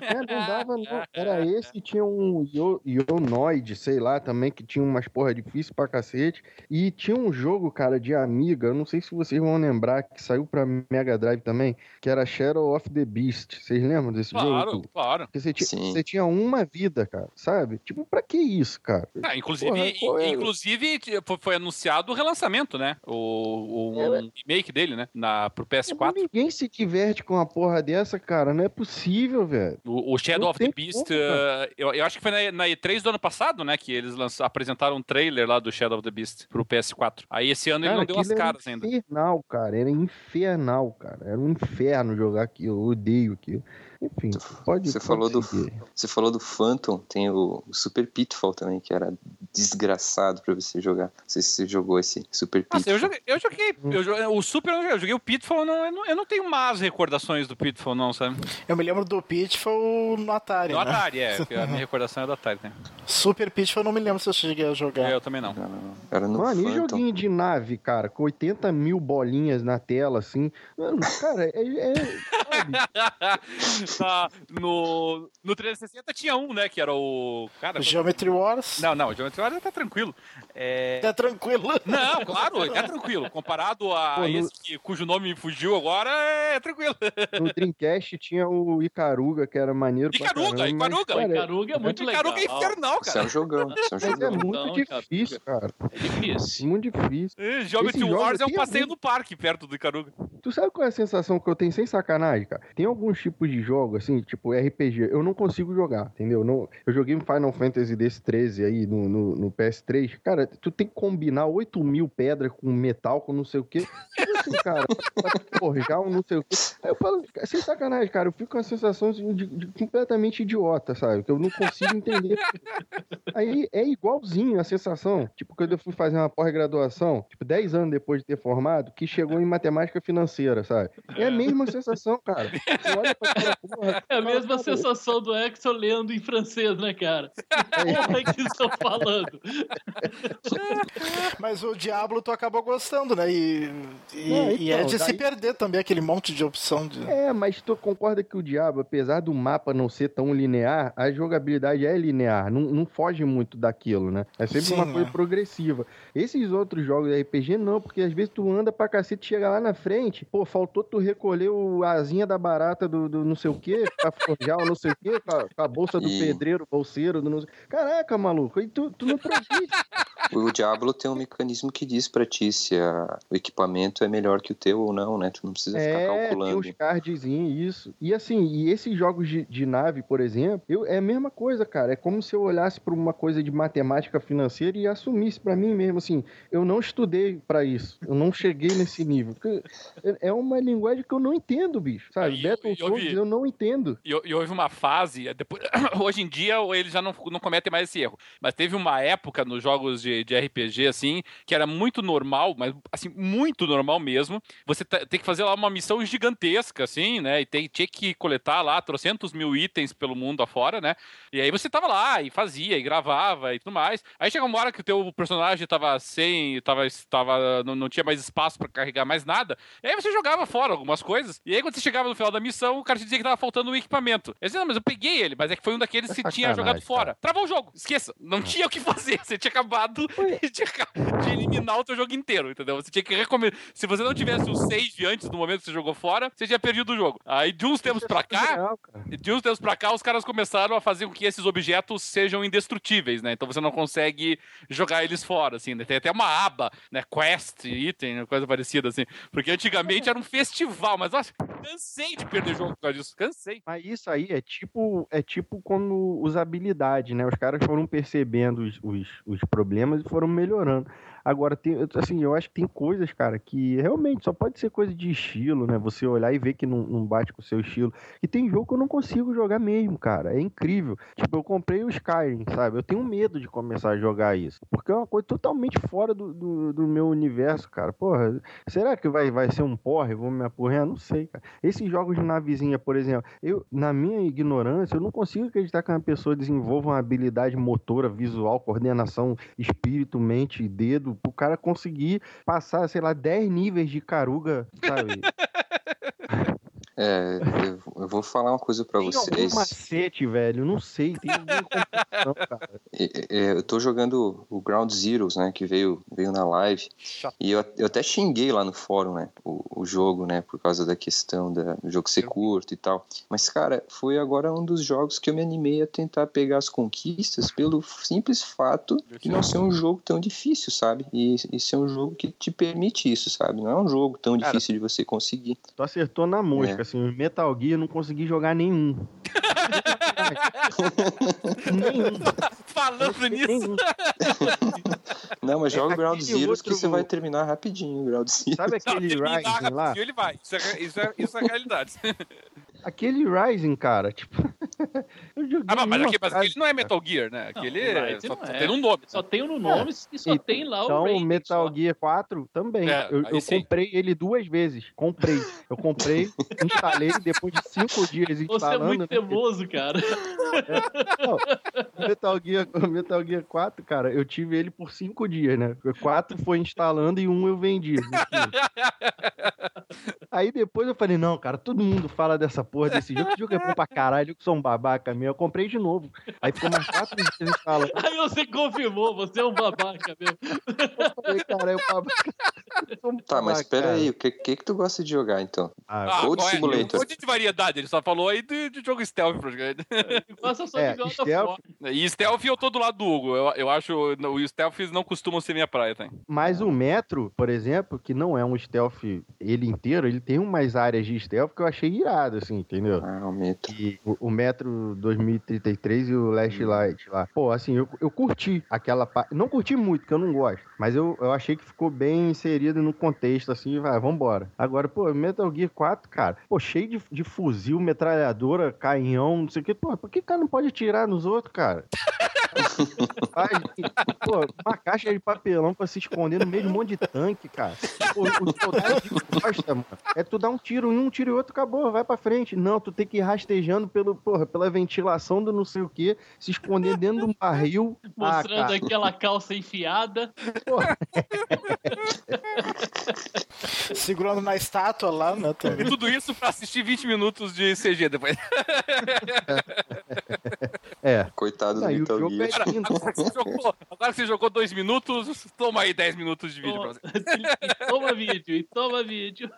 É, não dava, não. Era esse e tinha um Yo- Yonoid, sei lá, também, que tinha umas porra difícil pra cacete. E tinha um jogo, cara, de Amiga, eu não sei se vocês vão lembrar, que saiu pra Mega Drive também, que era Shadow of the Beast. Vocês lembram desse Claro, jogo? claro. Porque você, você tinha uma vida, cara, sabe? Tipo, pra que isso, cara? Ah, inclusive, Porra, é? inclusive foi- anunciado o relançamento, né? O, o- remake dele, né? Na, pro Mas PS4. Ninguém se diverte com uma porra dessa, cara. Não é possível, velho. O, o Shadow Não of the Beast, como, eh, eu, eu acho que foi na, na E3 do ano passado, né? Que eles apresentaram um trailer lá do Shadow of the Beast pro PS4. Aí esse ano ele Cara, não deu as era caras ainda. Infernal, cara. Era infernal, cara. Era um inferno jogar aquilo. Eu odeio aquilo. Enfim, pode. Você pode falou do-. Você falou do Phantom, tem o, o Super Pitfall também, que era desgraçado pra você jogar. Não sei se você jogou esse Super Pitfall. Nossa, eu joguei, eu joguei Hum. eu joguei- o Super, eu joguei, o Pitfall, eu não, eu, não, eu não tenho más recordações do Pitfall, não, sabe? Eu me lembro do Pitfall no Atari. No né? Atari, é, porque a minha recordação é do Atari, né? Super Pitfall eu não me lembro se eu cheguei a jogar. Eu também não. Não. Era no Mano, e Phantom. joguinho de nave, cara, com 80 mil bolinhas na tela, assim. Mano, cara, é. é-? Na- no, no 360 tinha um, né? Que era o. Cara, Geometry Wars. não, não, o Geometry Wars tá tranquilo. É... É tranquilo. Não, claro, é tranquilo. Comparado a Pô, no- esse que- cujo nome me fugiu agora, é tranquilo. No Dreamcast tinha o Icaruga, que era maneiro. pra Icaruga, caramba, mas, Icaruga. cara, Caruga é muito legal. Icaruga é infernal, Isso é cara. um jogão, isso é um Mas é jogão. muito Não, difícil, cara. É difícil. Muito difícil. É, Geometry Esse Wars é um passeio algum- no parque perto do Icaruga. Tu sabe qual é a sensação que eu tenho sem sacanagem, cara? Tem alguns tipos de jogo, assim, tipo RPG, eu não consigo jogar, entendeu? Não, eu joguei um Final Fantasy desse 13 aí no, no, no PS3. Cara, tu tem que combinar 8 mil pedras com metal, com não sei o quê. Tipo assim, cara, pra forjar um não sei o quê. Aí eu falo, sem sacanagem, cara, eu fico com a sensação de, de- de completamente idiota, sabe? Que eu não consigo entender Aí é igualzinho a sensação, tipo, quando eu fui fazer uma pós-graduação, tipo, 10 anos depois de ter formado, que chegou em matemática financeira, sabe? É a mesma sensação, cara. Olha pra aquela. É a mesma "Cara, sensação do Exo lendo em francês, né, cara? Porra que estão falando? Mas o Diablo tu acabou gostando, né? E, e, Não, e é então, de se daí- perder também aquele monte de opção de. É, mas tu concorda que o Diabo, apesar do mapa não ser tão linear, a jogabilidade é linear, não, não foge muito daquilo, né? É sempre Sim, uma coisa é. progressiva. Esses outros jogos de RPG não, porque às vezes tu anda pra cacete, chega lá na frente, pô, faltou tu recolher o asinha da barata do, do não sei o quê, pra forjar o não sei o quê, com a, com a bolsa do E- pedreiro, bolseiro, do não sei... Caraca, maluco, e tu, tu não progride. O Diablo tem um mecanismo que diz pra ti se a- o equipamento é melhor que o teu ou não, né? Tu não precisa ficar É, tem calculando. uns cardzinhos, isso. E assim, e esses jogos de, de nave, por exemplo, eu, é a mesma coisa, cara. É como se eu olhasse pra uma coisa de matemática financeira e assumisse pra mim mesmo, assim, eu não estudei pra isso. Eu não cheguei nesse nível. É- é uma linguagem que eu não entendo, bicho. Sabe? Eu vi. eu não entendo. E, e houve uma fase, é, depois, hoje em dia eles já não, não cometem mais esse erro, mas teve uma época nos jogos de, de RPG, assim, que era muito normal, mas assim, muito normal mesmo, você te- ter que fazer lá uma missão gigantesca, assim, né, e tem, tinha que coletar lá trocentos mil itens pelo mundo afora, né, e aí você tava lá e fazia, e gravava e tudo mais, aí chega uma hora que o teu personagem tava sem, tava, tava, não, não tinha mais espaço pra carregar mais nada, e aí você jogava fora algumas coisas, e aí quando você chegava no final da missão, o cara te dizia que tava faltando um equipamento. Eu dizia, não, mas eu peguei ele, mas é que foi um daqueles que É tinha sacanagem, jogado fora. Travou o jogo, esqueça. Não tinha o que fazer. Você tinha acabado de, de eliminar o teu jogo inteiro, entendeu? Você tinha que recomeçar. Se você não tivesse o save antes do momento que você jogou fora, você tinha perdido o jogo. Aí de uns tempos pra cá, cara. de uns tempos pra cá, os caras começaram a fazer com que esses objetos sejam indestrutíveis, né? Então você não consegue jogar eles fora, assim, né? Tem até uma aba, né? Quest, item, coisa parecida, assim. Porque antigamente era um festival, mas nossa, cansei de perder jogo por causa disso. Cansei. Mas isso aí é tipo, é tipo como usabilidade, né? Os caras foram percebendo os, os, os problemas e foram melhorando. Agora, tem, assim, eu acho que tem coisas, cara, que realmente só pode ser coisa de estilo, né? Você olhar e ver que não, não bate com o seu estilo. E tem jogo que eu não consigo jogar mesmo, cara. É incrível. Tipo, eu comprei o Skyrim, sabe? Eu tenho medo de começar a jogar isso. Porque é uma coisa totalmente fora do, do, do meu universo, cara. Porra, será que vai, vai ser um porre? Vou me apurrear? Não sei, cara. Esses jogos de navezinha, por exemplo, eu, na minha ignorância, eu não consigo acreditar que uma pessoa desenvolva uma habilidade motora, visual, coordenação, espírito, mente e dedo, pro cara conseguir passar, sei lá, 10 níveis de caruga, sabe? É, eu, eu vou falar uma coisa pra Tem algum vocês. macete, velho? Não sei, tem cara. É, é, eu tô jogando o Ground Zeroes, né? Que veio, veio na live. E eu, eu até xinguei lá no fórum, né? O, o jogo, né? Por causa da questão da, do jogo ser curto e tal. Mas, cara, foi agora um dos jogos que eu me animei a tentar pegar as conquistas pelo simples fato de não ser um jogo tão difícil, sabe? E, e ser um jogo que te permite isso, sabe? Não é um jogo tão Cara, difícil de você conseguir. Tu acertou na mosca, É. assim, Metal Gear eu não consegui jogar nenhum. nenhum. Falando nisso. nenhum. Não, mas joga o Ground Zeroes que você vai terminar rapidinho o Ground Zeroes. Sabe aquele Rising lá? ele vai. Isso é, isso é, isso é a realidade. Aquele Rising, cara, tipo. Ah, não, mas, aqui, mas aquele não é Metal Gear, né? Aquele Não, é, só não é. tem um nome. Só tem no nome e só E- tem lá o Então. Metal só. Gear 4 também. É, eu eu comprei ele duas vezes. Comprei. Eu comprei, instalei, depois de cinco dias Você é instalando. muito né? teimoso, cara. Não, Metal Gear, Metal Gear 4, cara, eu tive ele por cinco dias, né? Quatro foi instalando e um eu vendi. Aí depois eu falei, não, cara, todo mundo fala dessa porra desse jogo. Esse jogo é bom pra caralho, que um babaca mesmo. Eu comprei de novo. Aí ficou mais quatro dias instalando. Aí você confirmou, você é um babaca mesmo. Eu falei, cara, eu babaca. Tá, mas espera aí, o que, que que tu gosta de jogar então? Ah, Ah, Gold é? Simulator. Onde de variedade? Ele só falou aí de, de jogo stealth pra jogar. Faça só É, de of stealth- War. E stealth eu tô do lado do Hugo. Eu, eu acho. O stealth não costumam ser minha praia, tá? Mas o Metro, por exemplo, que não é um stealth ele inteiro, ele tem umas áreas de stealth que eu achei irado, assim, entendeu? Ah, aumenta. E o, o Metro 2033 e o Last Light lá. Pô, assim, eu, eu curti aquela parte. Não curti muito, porque eu não gosto. Mas eu, eu achei que ficou bem inserido no contexto, assim, vai, vambora. Agora, pô, Metal Gear 4, cara, pô, cheio de, de fuzil, metralhadora, canhão, não sei o que. Pô, por que o cara não pode atirar nos outros, cara? Faz, pô, uma caixa de papelão pra se esconder no meio de um monte de tanque, cara. Pô, o soldado de costa, mano, é tu dar um tiro em um, tiro em outro, acabou, vai pra frente. Não, tu tem que ir rastejando pelo, porra, pela ventilação do não sei o que, se esconder dentro de um barril. Mostrando ah, aquela calça enfiada. Porra. Segurando na estátua lá, né? E tudo isso pra assistir 20 minutos de CG depois. É. Coitado do Vitor Guia. É agora, que você jogou dois minutos, toma aí 10 minutos de vídeo toma, pra você. toma vídeo, e toma vídeo.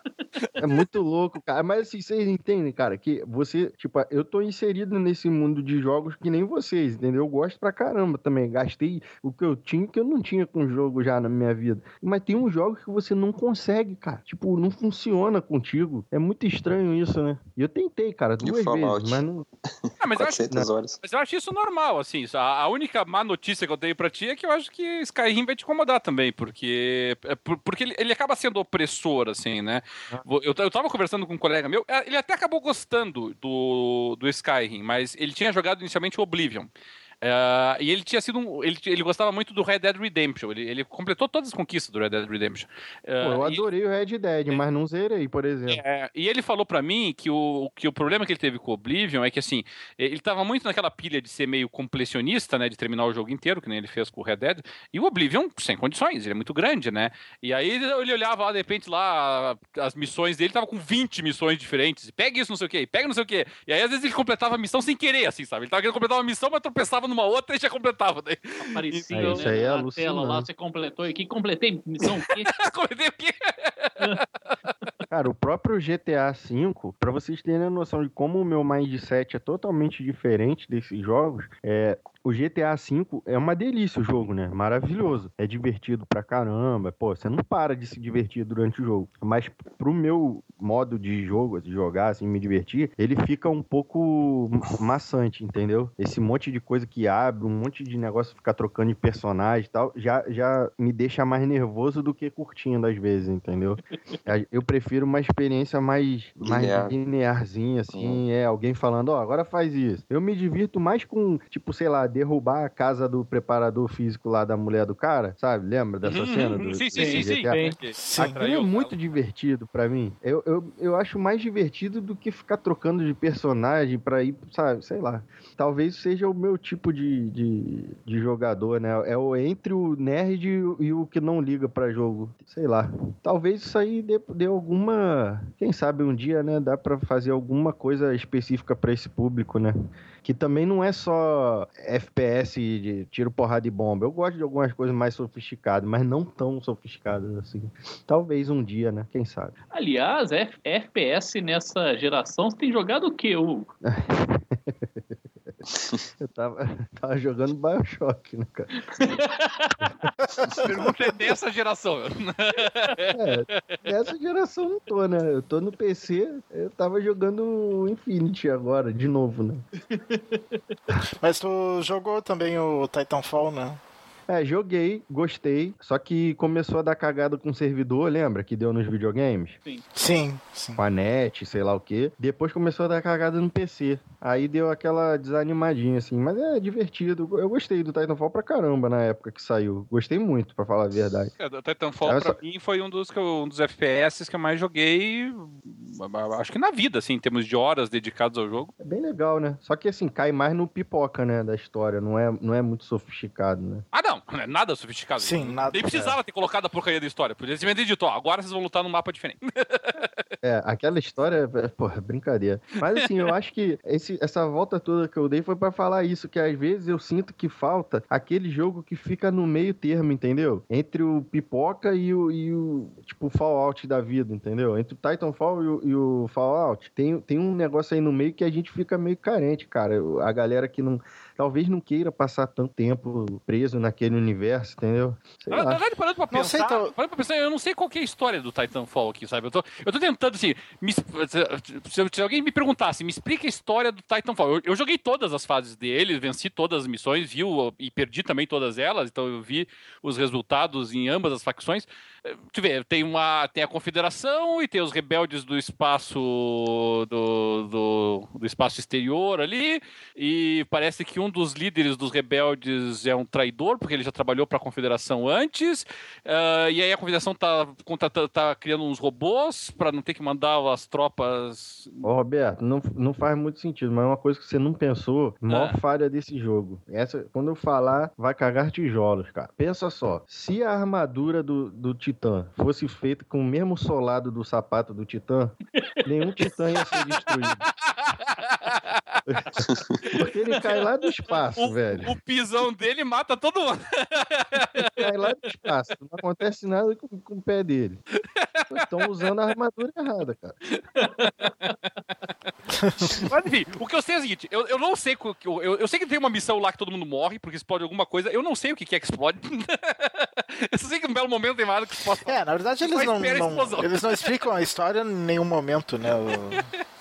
É muito louco, cara. Mas assim, vocês entendem, cara, que você, tipo, eu tô inserido nesse mundo de jogos que nem vocês, entendeu? Eu gosto pra caramba também. Gastei o que eu tinha que eu não tinha com jogo já na minha vida. Mas tem uns jogos que você não consegue, cara. Tipo, não funciona contigo. É muito estranho isso, né? E eu tentei, cara, duas vezes, mas não. Ah, mas, eu acho, mas eu acho isso normal, assim. A, única má notícia que eu tenho pra ti é que eu acho que Skyrim vai te incomodar também, porque, é, porque ele, ele acaba sendo opressor, assim, né? Eu, eu tava conversando com um colega meu, é, ele até acabou gostando do, do Skyrim, mas ele tinha jogado inicialmente o Oblivion. Uh, e ele tinha sido um, ele, ele gostava muito do Red Dead Redemption. Ele, ele completou todas as conquistas do Red Dead Redemption. Uh, Pô, eu adorei e, o Red Dead, é, mas não zerei, por exemplo. É, e ele falou para mim que o, que o problema que ele teve com o Oblivion é que assim, ele tava muito naquela pilha de ser meio completionista, né? De terminar o jogo inteiro, que nem ele fez com o Red Dead. E o Oblivion, sem condições, ele é muito grande, né? E aí ele olhava lá, de repente, lá, as missões dele tava com 20 missões diferentes. Pega isso, não sei o quê, pega não sei o quê. E aí, às vezes, ele completava a missão sem querer, assim, sabe? Ele tava querendo completar uma missão, mas tropeçava numa outra e já completava. Daí. Aparecia é, isso aí é na tela lá, você completou e que completei missão o quê? completei o quê? Cara, o próprio GTA V, para vocês terem a noção de como o meu mindset é totalmente diferente desses jogos, é, o GTA V é uma delícia o jogo, né? Maravilhoso. É divertido pra caramba. Pô, você não para de se divertir durante o jogo. Mas pro meu modo de jogo, de jogar, assim, me divertir, ele fica um pouco maçante, entendeu? Esse monte de coisa que abre, um monte de negócio ficar trocando de personagem e tal, já, já me deixa mais nervoso do que curtindo às vezes, entendeu? Eu prefiro uma experiência mais, mais Linear. linearzinha, assim, é, alguém falando, ó, oh, agora faz isso. Eu me divirto mais com, tipo, sei lá, derrubar a casa do preparador físico lá da mulher do cara, sabe? Lembra dessa uhum, cena? Do, sim, sim, sim, sim, sim. Aquilo é muito divertido para mim. Eu, eu, eu acho mais divertido do que ficar trocando de personagem pra ir, sabe? Sei lá. Talvez seja o meu tipo de, de, de jogador, né? É o entre o nerd e o, e o que não liga para jogo. Sei lá. Talvez isso aí dê, dê alguma. Quem sabe um dia, né? Dá para fazer alguma coisa específica para esse público, né? Que também não é só FPS de tiro, porrada e bomba. Eu gosto de algumas coisas mais sofisticadas, mas não tão sofisticadas assim. Talvez um dia, né? Quem sabe. Aliás, FPS nessa geração, você tem jogado o que, Hugo? Eu tava, tava jogando Bioshock, né, cara? Pergunta é dessa geração. É, dessa geração não tô, né? Eu tô no PC, eu tava jogando Infinity agora, de novo, né? Mas tu jogou também o Titanfall, né? É, joguei, gostei, só que começou a dar cagada com o servidor, lembra? Que deu nos videogames? Sim. Sim, sim. Com a net, sei lá o quê. Depois começou a dar cagada no PC. Aí deu aquela desanimadinha, assim. Mas é divertido. Eu gostei do Titanfall pra caramba na época que saiu. Gostei muito, pra falar a verdade. É, o Titanfall, pra só... mim, foi um dos, um dos FPS que eu mais joguei, acho que na vida, assim, em termos de horas dedicadas ao jogo. É bem legal, né? Só que, assim, cai mais no pipoca, né, da história. Não é, não é muito sofisticado, né? Ah, não. Não é nada sofisticado. Sim, nada. Nem precisava é. ter colocado a porcaria da história. Podia ser dito, ó, agora vocês vão lutar num mapa diferente. É, aquela história, é, porra, brincadeira. Mas assim, eu acho que esse, essa volta toda que eu dei foi para falar isso, que às vezes eu sinto que falta aquele jogo que fica no meio termo, entendeu? Entre o Pipoca e o, e o tipo, Fallout da vida, entendeu? Entre o Titanfall e o, e o Fallout, tem, tem um negócio aí no meio que a gente fica meio carente, cara. A galera que não talvez não queira passar tanto tempo preso naquele universo, entendeu? Sei na verdade, parando pra pensar, sei, tô... parando pra pensar, eu não sei qual é a história do Titanfall aqui, sabe? Eu tô, eu tô tentando, assim, me, se, se, alguém me perguntasse, me explica a história do Titanfall. Eu, eu joguei todas as fases dele, venci todas as missões, viu e perdi também todas elas, então eu vi os resultados em ambas as facções, tu vê, tem, uma, tem a confederação e tem os rebeldes do espaço do, do, do espaço exterior ali, e parece que um dos líderes dos rebeldes é um traidor, porque ele já trabalhou para a confederação antes, uh, e aí a confederação tá, tá, tá criando uns robôs para não ter que mandar as tropas. Ô, Roberto, não, não faz muito sentido, mas é uma coisa que você não pensou, maior Ah. falha desse jogo. Essa, quando eu falar, vai cagar tijolos, cara. Pensa só, se a armadura do, do Titã fosse feita com o mesmo solado do sapato do Titã, nenhum Titã ia ser destruído. Porque ele cai lá do espaço, velho. O pisão dele mata todo mundo. Cai lá do espaço. Não acontece nada com, com o pé dele. Estão usando a armadura errada, cara. Mas enfim, o que eu sei é o seguinte: eu, eu não sei. Eu, eu, eu sei que tem uma missão lá que todo mundo morre porque explode alguma coisa. Eu não sei o que, que é que explode. eu sei que num belo momento tem nada que possa. É, na verdade eles não, não- eles não explicam a história em nenhum momento, né? O-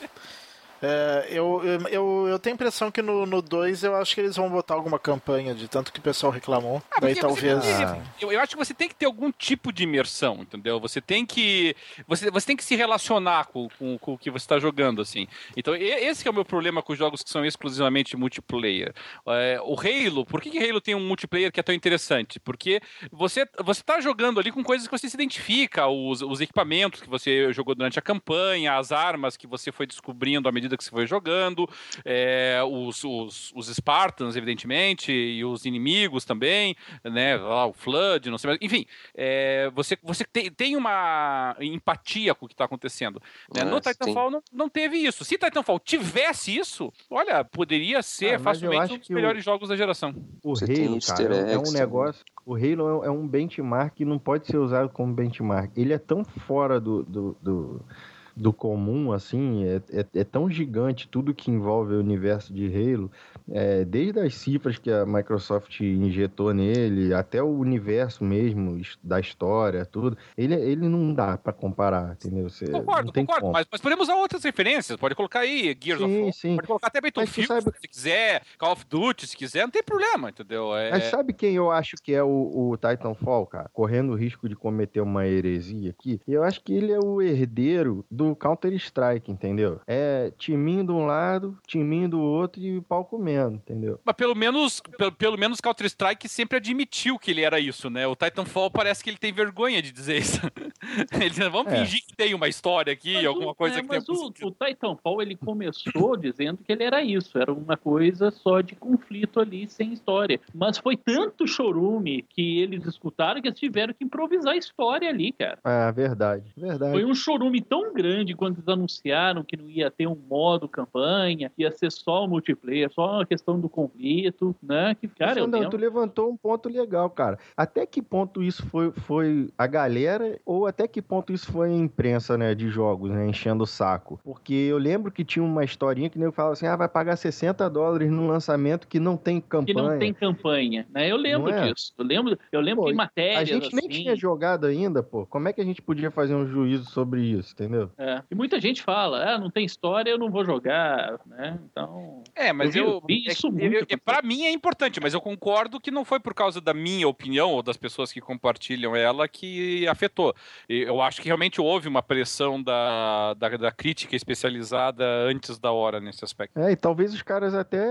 É, eu, eu, eu, tenho a impressão que no 2 eu acho que eles vão botar alguma campanha de tanto que o pessoal reclamou. Ah, Daí talvez. você que- eu, eu acho que você tem que ter algum tipo de imersão, entendeu? Você tem que. Você, você tem que se relacionar com, com, com o que você está jogando, assim. Então, esse é o meu problema com os jogos que são exclusivamente multiplayer. É, o Halo, por que, que Halo tem um multiplayer que é tão interessante? Porque você, você tá jogando ali com coisas que você se identifica, os, os equipamentos que você jogou durante a campanha, as armas que você foi descobrindo à medida que você foi jogando, é, os, os, os Spartans, evidentemente, e os inimigos também, né? lá, o Flood, não sei mais. Enfim, é, você, você tem, tem uma empatia com o que está acontecendo. né? No É, Titanfall não, não teve isso. Se Titanfall tivesse isso, olha, poderia ser Ah, facilmente um dos que o- melhores jogos da geração. O Você Halo, cara, é- é um negócio. O Halo é é um benchmark que não pode ser usado como benchmark. Ele é tão fora do, do, do, do comum, assim, é, é, é tão gigante tudo que envolve o universo de Halo, é, desde as cifras que a Microsoft injetou nele, até o universo mesmo da história, tudo. Ele, ele não dá pra comparar, entendeu? Você, Concordo, concordo. como. Mas, mas podemos usar outras referências. Pode colocar aí Gears of Sim, War. sim. Pode colocar até Battlefield, sabe- se quiser. Call of Duty, se quiser. Não tem problema, entendeu? É... Mas sabe quem eu acho que é o, o Titanfall, cara? Correndo o risco de cometer uma heresia aqui. Eu acho que ele é o herdeiro do Counter-Strike, entendeu? É timinho de um lado, timinho do outro e pau comendo, entendeu? Mas pelo menos, pelo, pelo menos Counter-Strike sempre admitiu que ele era isso, né? O Titanfall parece que ele tem vergonha de dizer isso. ele diz, vamos É. fingir que tem uma história aqui, Mas alguma o- coisa é, que mas o, o Titanfall ele começou dizendo que ele era isso, era uma coisa só de conflito ali, sem história. Mas foi tanto chorume que eles escutaram que eles tiveram que improvisar a história ali, cara. Ah, verdade, verdade. Foi um chorume tão grande quando eles anunciaram que não ia ter um modo campanha, ia ser só o multiplayer, só a questão do conflito, né? Que, cara, eu Xandão, lembro... tu levantou um ponto legal, cara. Até que ponto isso foi, foi a galera ou até que ponto isso foi a imprensa, né, de jogos, né, enchendo o saco? Porque eu lembro que tinha uma historinha que nem eu falava assim, ah, vai pagar 60 dólares num lançamento que não tem que campanha. não tem campanha, né? Eu lembro é? disso. Eu lembro, eu lembro Pô, de matérias A gente nem assim. tinha jogado ainda, pô. Como é que a gente podia fazer um juízo sobre isso, entendeu? É. E muita gente fala, ah, não tem história, eu não vou jogar, né? Então. É, mas Eu vi- eu. vi é isso que- muito eu- acontecer. pra mim é importante, mas eu concordo que não foi por causa da minha opinião ou das pessoas que compartilham ela que afetou. Eu acho que realmente houve uma pressão da, da, da crítica especializada antes da hora nesse aspecto. É, e talvez os caras até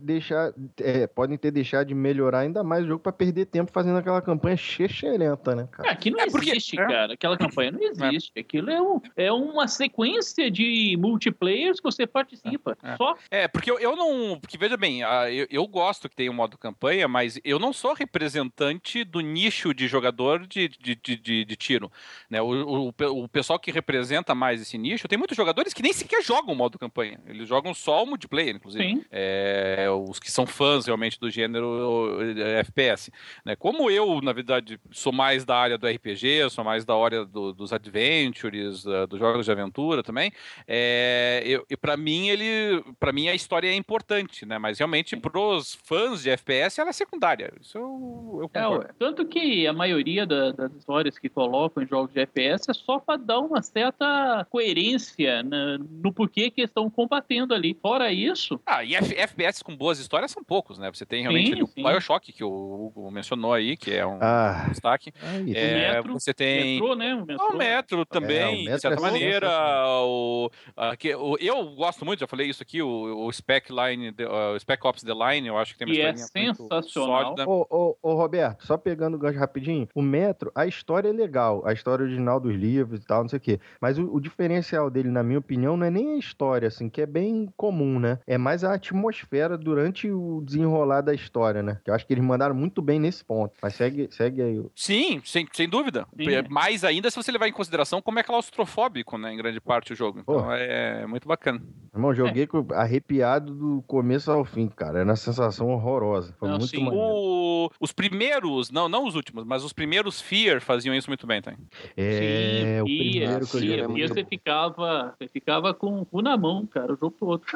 deixar, é, podem ter deixado de melhorar ainda mais o jogo pra perder tempo fazendo aquela campanha chechelenta, né, cara? Ah, aqui não É porque- existe, é. cara. Aquela campanha não existe. Aquilo é, um, é uma sequência de multiplayers que você participa. É. Só. É, porque eu, eu não. Porque veja bem, eu, eu gosto que tenha um modo campanha, mas eu não sou representante do nicho de jogador de, de, de, de- de tiro. Né? O, o, o pessoal que representa mais esse nicho, tem muitos jogadores que nem sequer jogam o modo campanha. Eles jogam só o multiplayer, inclusive. Sim. É, os que são fãs realmente do gênero eh, FPS. Né? Como eu, na verdade, sou mais da área do RPG, sou mais da área do- dos adventures, da- dos jogos jogos de aventura também. É, eu, e para mim, ele. para mim, a história é importante, né? Mas realmente, pros fãs de FPS, ela é secundária. Isso eu, eu É, concordo. ué. tanto que a maioria da- das histórias que colocam em jogos de FPS é só para dar uma certa coerência na- no porquê que estão combatendo ali. Fora isso, Ah, e F- FPS com boas histórias são poucos, né? Você tem realmente Sim, ali o sim. Bioshock, que o Hugo mencionou aí, que é um Ah, destaque. É, Metro, você tem. metrô, né? O Ah, metrô. O Metro também, Metro de certa é maneira. Sensacional. O, ah, que- o- eu gosto muito, já falei isso aqui, o, o Spec Line, o Spec Ops The Line, eu acho que tem uma Que é sensacional. Ô, ô, ô, Roberto, só pegando o gancho rapidinho, o Metro, a história é legal, a história original dos livros e tal, não sei o quê. Mas o, o diferencial dele, na minha opinião, não é nem a história, assim, que é bem comum, né? É mais a atmosfera durante o desenrolar da história, né? Que eu acho que eles mandaram muito bem nesse ponto. Mas segue, segue aí. Sim, sem, sem dúvida. Sim. É, Mais ainda se você levar em consideração como é claustrofóbico, né, em grande parte o jogo. Então Pô. é muito bacana. Irmão, joguei com- arrepiado do começo ao fim, cara. Era uma sensação horrorosa. Foi Não, muito sim. O- os primeiros, não, não os últimos, mas os primeiros Fear faziam isso muito bem, tá? É, Sim, o ia, primeiro que eu Fear é muito você ficava, você ficava com o cu na mão, cara, o jogo todo.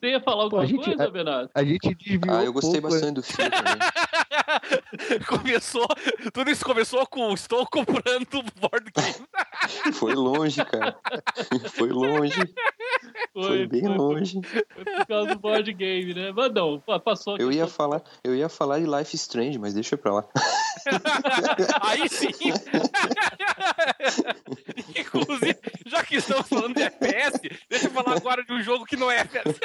Você ia falar alguma a gente- coisa, a- Bernardo? A gente desviou Ah, eu gostei pouco, bastante do filme também. começou, tudo isso começou com estou comprando board game. Foi longe, cara. Foi longe. Foi bem foi, longe. Foi por causa do board game, né? Mas não, pa- passou. Eu ia falar, eu ia falar de Life Strange, mas deixa pra lá. Aí sim. Inclusive, já que estamos falando de FPS, deixa eu falar agora de um jogo que não é FPS.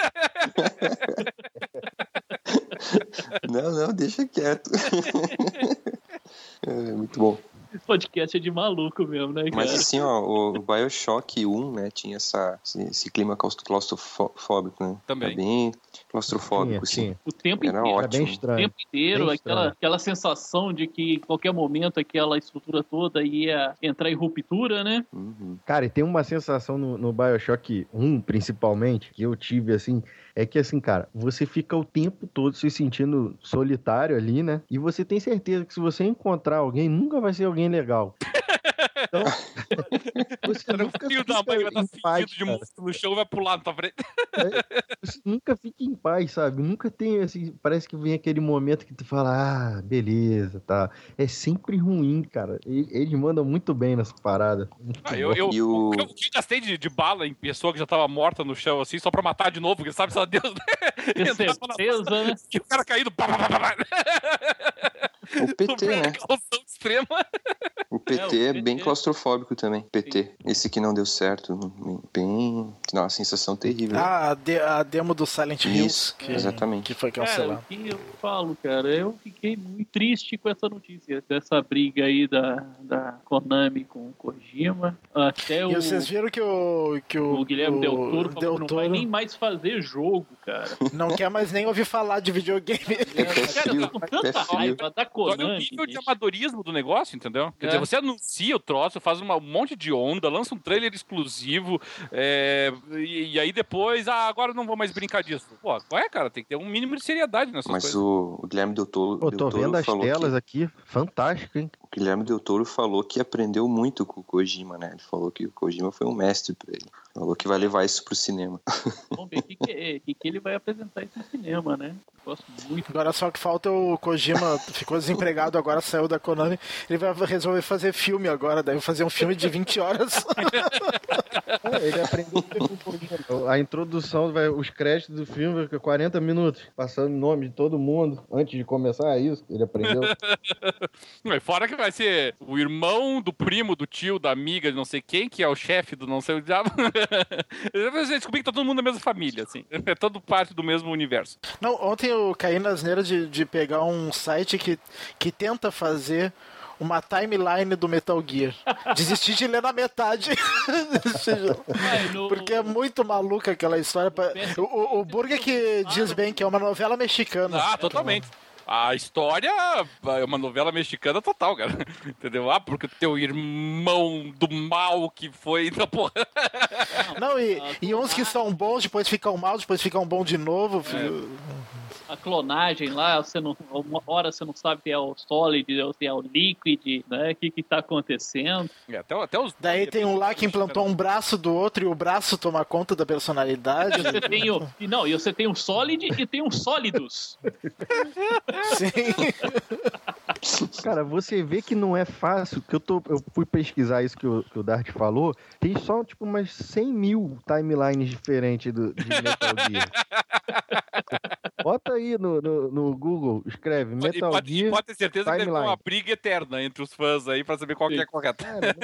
Não, não, deixa quieto. É, muito bom. Esse podcast é de maluco mesmo, né, cara? Mas assim, ó, o Bioshock 1, né, tinha essa, esse, clima claustro- claustrofóbico, né? Também. Era bem claustrofóbico, Tinha, tinha. O tempo Era inteiro. Era bem Ótimo. O estranho. tempo inteiro, aquela, estranho. aquela sensação de que em qualquer momento aquela estrutura toda ia entrar em ruptura, né? Uhum. Cara, e tem uma sensação no, no Bioshock 1, principalmente, que eu tive, assim, é que, assim, cara, você fica o tempo todo se sentindo solitário ali, né? E você tem certeza que se você encontrar alguém, nunca vai ser alguém legal. Então, você O nunca filho da fica mãe vai estar em paz, fingido de cara. monstro no chão e vai pular na tua frente. Você nunca fica em paz, sabe? Nunca tem, assim, parece que vem aquele momento que tu fala, ah, beleza, tá. É sempre ruim, cara. Eles mandam muito bem nessa parada. Ah, eu, eu, E o- que eu que eu gastei de, de bala em pessoa que já tava morta no chão, assim, só pra matar de novo, porque sabe, só Deus, né? Entrava na- certeza, né? E o cara caído. Pá, pá, pá. O PT, né? Precaução extrema. O PT É, é, o PT. bem claustrofóbico também. PT. Esse que não deu certo. Bem. Não, uma sensação terrível. Ah, a, de- a demo do Silent Hills, Isso, que, exatamente. que foi Cara, cancelada. o que eu falo, cara, eu fiquei muito triste com essa notícia, dessa briga aí da, da Konami com o Kojima. Até o, E vocês viram que o, que o, o Guilherme o Del Toro falou Del que não vai Toro nem mais fazer jogo, cara. não quer mais nem ouvir falar de videogame. É Cara, eu tô com tanta raiva da Olha o nível de amadorismo do negócio, entendeu? Quer É. dizer, você anuncia o troço, faz uma- um monte de onda, lança um trailer exclusivo, é, e, e aí depois, ah, agora eu não vou mais brincar disso. Pô, qual é, cara? Tem que ter um mínimo de seriedade nessas Mas coisas. o, o Guilherme Del Toro, Del tô Toro vendo as falou telas que, aqui, fantástico, hein? o Guilherme Del Toro falou que aprendeu muito com o Kojima, né? Ele falou que o Kojima foi um mestre pra ele. Falou que vai levar isso pro cinema. Vamos ver o que, que, é- que que ele vai apresentar isso no cinema, né? Gosto muito. Agora só que falta o Kojima, ficou desempregado, agora saiu da Konami. Ele vai resolver fazer filme agora, deve fazer um filme de 20 horas. É, ele aprendeu tudo com o Kojima. A introdução, vai, os créditos do filme, vai ficar 40 minutos, passando o nome de todo mundo antes de começar. É isso ele aprendeu. Mas Fora que vai ser o irmão do primo, do tio, da amiga, de não sei quem, que é o chefe do não sei o diabo. Você descobrir que tá todo mundo da mesma família, assim. É todo parte do mesmo universo. Não, ontem eu caí na asneira de, de pegar um site que, que tenta fazer uma timeline do Metal Gear. Desisti de ler na metade. Porque é muito maluca aquela história. O, o, o Burger que diz bem que é uma novela mexicana. Ah, totalmente. A história é uma novela mexicana total, cara. Entendeu? Ah, porque o teu irmão do mal que foi da porra. Não, e, e uns que são bons, depois ficam mal, depois ficam bons de novo. A clonagem lá, você não, uma hora você não sabe se é o Solid ou se é o Liquid, né? O que que tá acontecendo. É, até, até os Daí tem um lá que implantou um braço do outro e o braço toma conta da personalidade. E você tem o, e não, e você tem um Solid e tem um Sólidos. Sim. Cara, você vê que não é fácil, que eu, tô, eu fui pesquisar isso que o, que o Dart falou, tem só, tipo, umas 100 mil timelines diferentes do, de Metal Gear. Bota aí no, no, no Google, escreve Metal pode, Gear pode ter certeza que deve ter Timeline. uma briga eterna entre os fãs aí pra saber qual que é correto. Cara,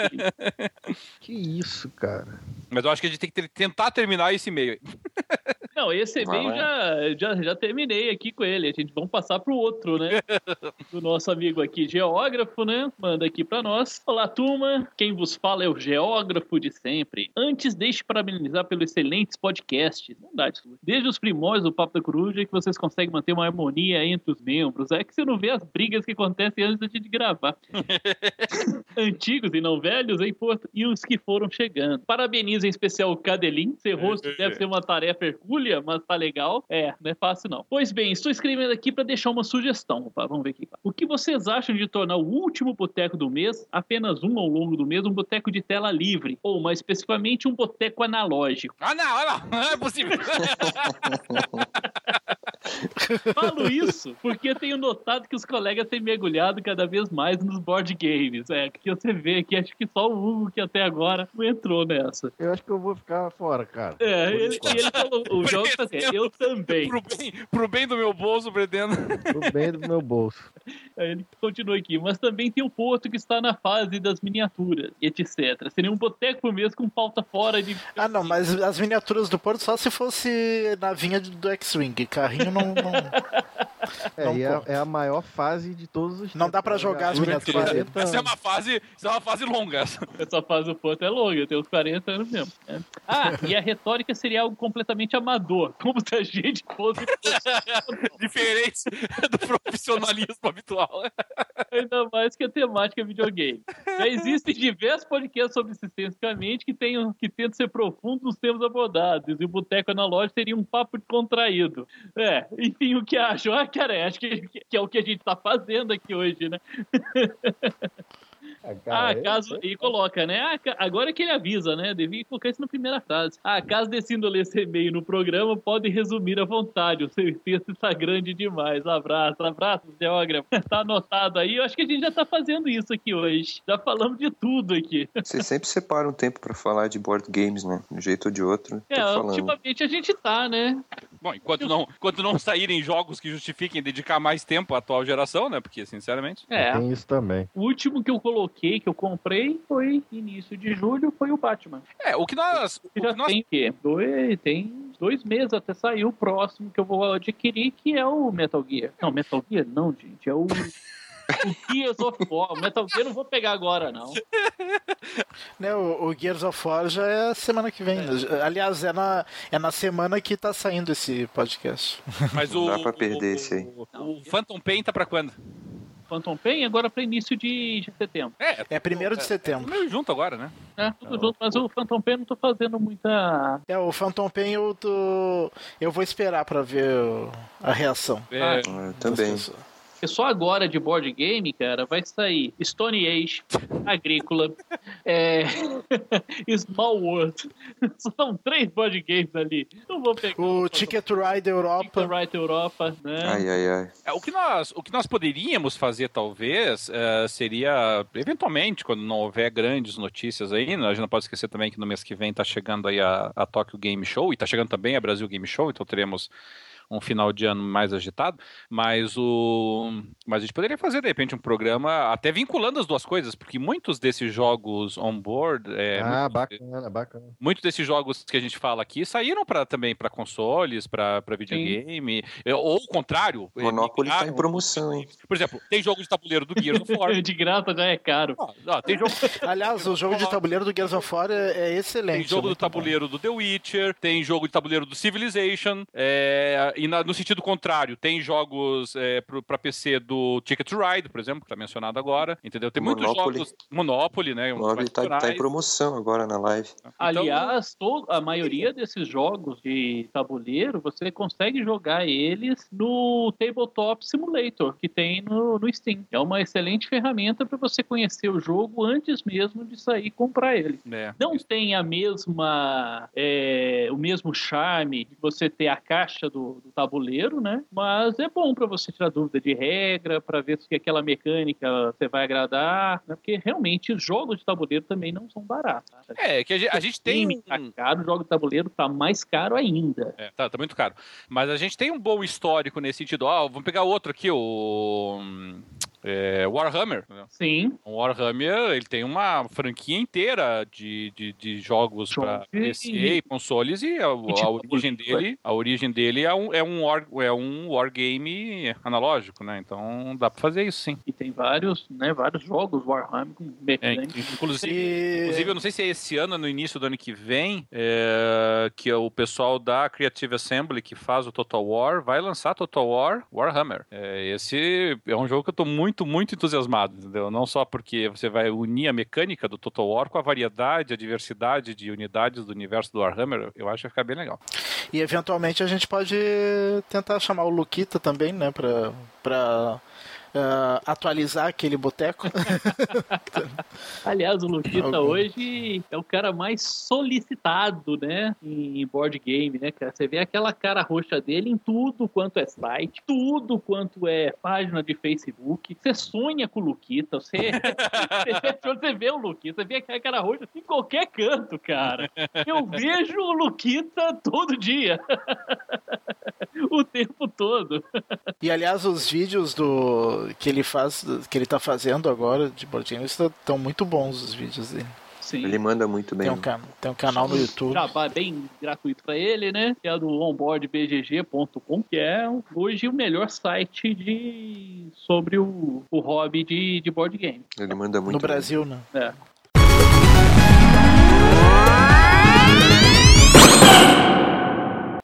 que isso, cara. Mas eu acho que a gente tem que tentar terminar esse e-mail aí. Não, esse e-mail já, já, já terminei aqui com ele. A gente vamos passar pro outro, né? Do nosso amigo aqui, geógrafo, né? Manda aqui pra nós. Olá, turma. Quem vos fala é o geógrafo de sempre. Antes, deixe parabenizar pelos excelentes podcasts. Não dá isso. Desde os primórdios do Papo da Coruja, que vocês conseguem manter uma harmonia entre os membros. É que você não vê as brigas que acontecem antes da gente gravar. Antigos e não velhos, hein, Porto? E os que foram chegando. Parabenizo em especial o Cadelin. Ser rosto deve ser uma tarefa hercúlea, mas tá legal. É, não é fácil não. Pois bem, estou escrevendo aqui para deixar uma sugestão. Opa, vamos ver aqui. O que vocês acham de tornar o último boteco do mês, apenas um ao longo do mês, um boteco de tela livre? Ou, mais especificamente, um boteco analógico? Ah, não, olha lá, não é possível. Falo isso porque eu tenho notado que os colegas têm mergulhado cada vez mais nos board games. É, que você vê aqui, acho que só o Hugo que até agora não entrou nessa. Eu acho que eu vou ficar fora, cara. É, ele, e ele falou, o jogo tá assim, eu também. pro, bem, pro bem do meu bolso, pretendo. Tô bem do meu bolso. Aí ele continua aqui, mas também tem o Porto que está na fase das miniaturas, etc. Seria um boteco por mês com pauta fora de. Ah, não, mas as miniaturas do Porto só se fosse navinha do X-Wing. Carrinho não. não... É, Não é, conta. é a maior fase de todos os Não dá pra né, jogar as miniaturas 40 dele. Essa é uma fase, essa é uma fase longa. essa. Essa fase do Porto é longa, eu tenho uns 40 anos mesmo. né? Ah, e a retórica seria algo completamente amador, como se a gente fosse Diferente do profissionalismo habitual. ainda mais que a temática é videogame. Já existem diversos podcasts sobre sistemicamente que, tenham, que tentam ser profundos nos temas abordados, e o Boteco Analógico seria um papo descontraído. É, enfim, o que acham? Ah, cara, acho que, que é o que a gente tá fazendo aqui hoje, né? Ah, Ah, eu- caso. E coloca, né? Ah, agora que ele avisa, né? Devia colocar isso na primeira frase. Ah, caso decida ler esse e-mail no programa, pode resumir à vontade. O seu texto está grande demais. Abraço, abraço, geógrafo. Tá anotado aí. Eu acho que a gente já tá fazendo isso aqui hoje. Já falamos de tudo aqui. Você sempre separa um tempo pra falar de board games, né? De um jeito ou de outro. É, falando. ultimamente a gente tá, né? Bom, enquanto não, enquanto não saírem jogos que justifiquem dedicar mais tempo à atual geração, né? Porque, sinceramente. É. Tem isso também. O último que eu coloquei, que eu comprei, foi início de julho, foi o Batman. É, o que nós. O Que já que nós tem o quê? Dois, tem dois meses até sair o próximo que eu vou adquirir, que é o Metal Gear. Não, Metal Gear não, gente. É o. O Gears of War. O Metal Gear eu não vou pegar agora, não. Né, o, o Gears of War já é semana que vem. Aliás, é na, é na semana que tá saindo esse podcast. Mas Não o. dá pra perder o, esse aí. O, o Phantom Pain tá pra quando? Phantom Pain agora para início de setembro. É, É primeiro de setembro. meio junto agora, né? É, tudo junto, mas o Phantom Pain eu não tô fazendo muita. É, o Phantom Pain eu tô... Eu vou esperar pra ver o- a reação. É, Ah, eu também. pessoas. Porque só agora de board game, cara, vai sair Stone Age, Agrícola, é... Small World. São três board games ali. Não vou pegar. O Ticket to Ride Europa. Ticket Right Europa, né? Ai, ai, ai. É, o, que nós, o que nós poderíamos fazer, talvez, é, seria, eventualmente, quando não houver grandes notícias aí, né, a gente não pode esquecer também que no mês que vem está chegando aí a, a Tokyo Game Show, e está chegando também a Brasil Game Show, então teremos um final de ano mais agitado, mas o mas a gente poderia fazer de repente um programa até vinculando as duas coisas, porque muitos desses jogos on board, é, ah, muitos- bacana, bacana. muitos desses jogos que a gente fala aqui saíram para também para consoles, para videogame, é, ou o contrário. é, Monopoly tá em promoção, hein? Por exemplo, tem jogo de tabuleiro do Gears of War. De graça já é caro. Ah, ah, tem jogo, Aliás, o jogo de tabuleiro do Gears of War é, é excelente. tem jogo é do muito bom. tabuleiro do The Witcher, tem jogo de tabuleiro do Civilization, é, e na, no sentido contrário, tem jogos é, para PC do Ticket to Ride, por exemplo, que tá mencionado agora, entendeu? Tem muitos Monopoly. jogos. Monopoly, né? Monopoly tá, tá em promoção agora na live. Então, Aliás, todo- a maioria desses jogos de tabuleiro, você consegue jogar eles no Tabletop Simulator, que tem no, no Steam. É uma excelente ferramenta para você conhecer o jogo antes mesmo de sair e comprar ele. é, Não tem a mesma, é, o mesmo charme de você ter a caixa do, do tabuleiro, né? Mas é bom para você tirar dúvida de regra, para ver se aquela mecânica você vai agradar, né? porque realmente os jogos de tabuleiro também não são baratos. tá? É, que a gente, a gente tem. Tá caro, o jogo de tabuleiro tá mais caro ainda. É, tá, tá muito caro. Mas a gente tem um bom histórico nesse sentido. Ó, vamos pegar outro aqui, o. é, Warhammer. né? Sim, O Warhammer, ele tem uma franquia inteira de, de, de jogos para e- PC e consoles e a, a origem tabuleiro, dele, a origem dele é um, é um, war, é um wargame analógico, né? Então dá pra fazer isso sim. e tem vários, né, vários jogos Warhammer com É, inclusive, E... Inclusive, eu não sei se é esse ano, no início do ano que vem, é, que o pessoal da Creative Assembly, que faz o Total War, vai lançar Total War Warhammer. É, esse é um jogo que eu tô muito, muito entusiasmado, entendeu? Não só porque você vai unir a mecânica do Total War com a variedade, a diversidade de unidades do universo do Warhammer, eu acho que vai ficar bem legal. E eventualmente a gente pode tentar chamar o Luquita também, né? Pra, pra ah, atualizar aquele boteco. Aliás, o Luquita Algum. hoje é o cara mais solicitado, né, em board game, né, cara? Você vê aquela cara roxa dele em tudo quanto é site, tudo quanto é página de Facebook. Você sonha com o Luquita, você, você vê o Luquita, você vê aquela cara roxa em qualquer canto, cara. Eu vejo o Luquita todo dia. o tempo todo. E aliás, os vídeos do que ele faz, que ele tá fazendo agora de board games estão muito bons os vídeos dele. Sim. Ele manda muito bem. Tem um, can- tem um canal no YouTube. Jabá bem gratuito para ele, né? Que é do onboardbgg.com, que é hoje o melhor site de sobre o, o hobby de, de board game. Ele manda muito No bem. Brasil, né? É.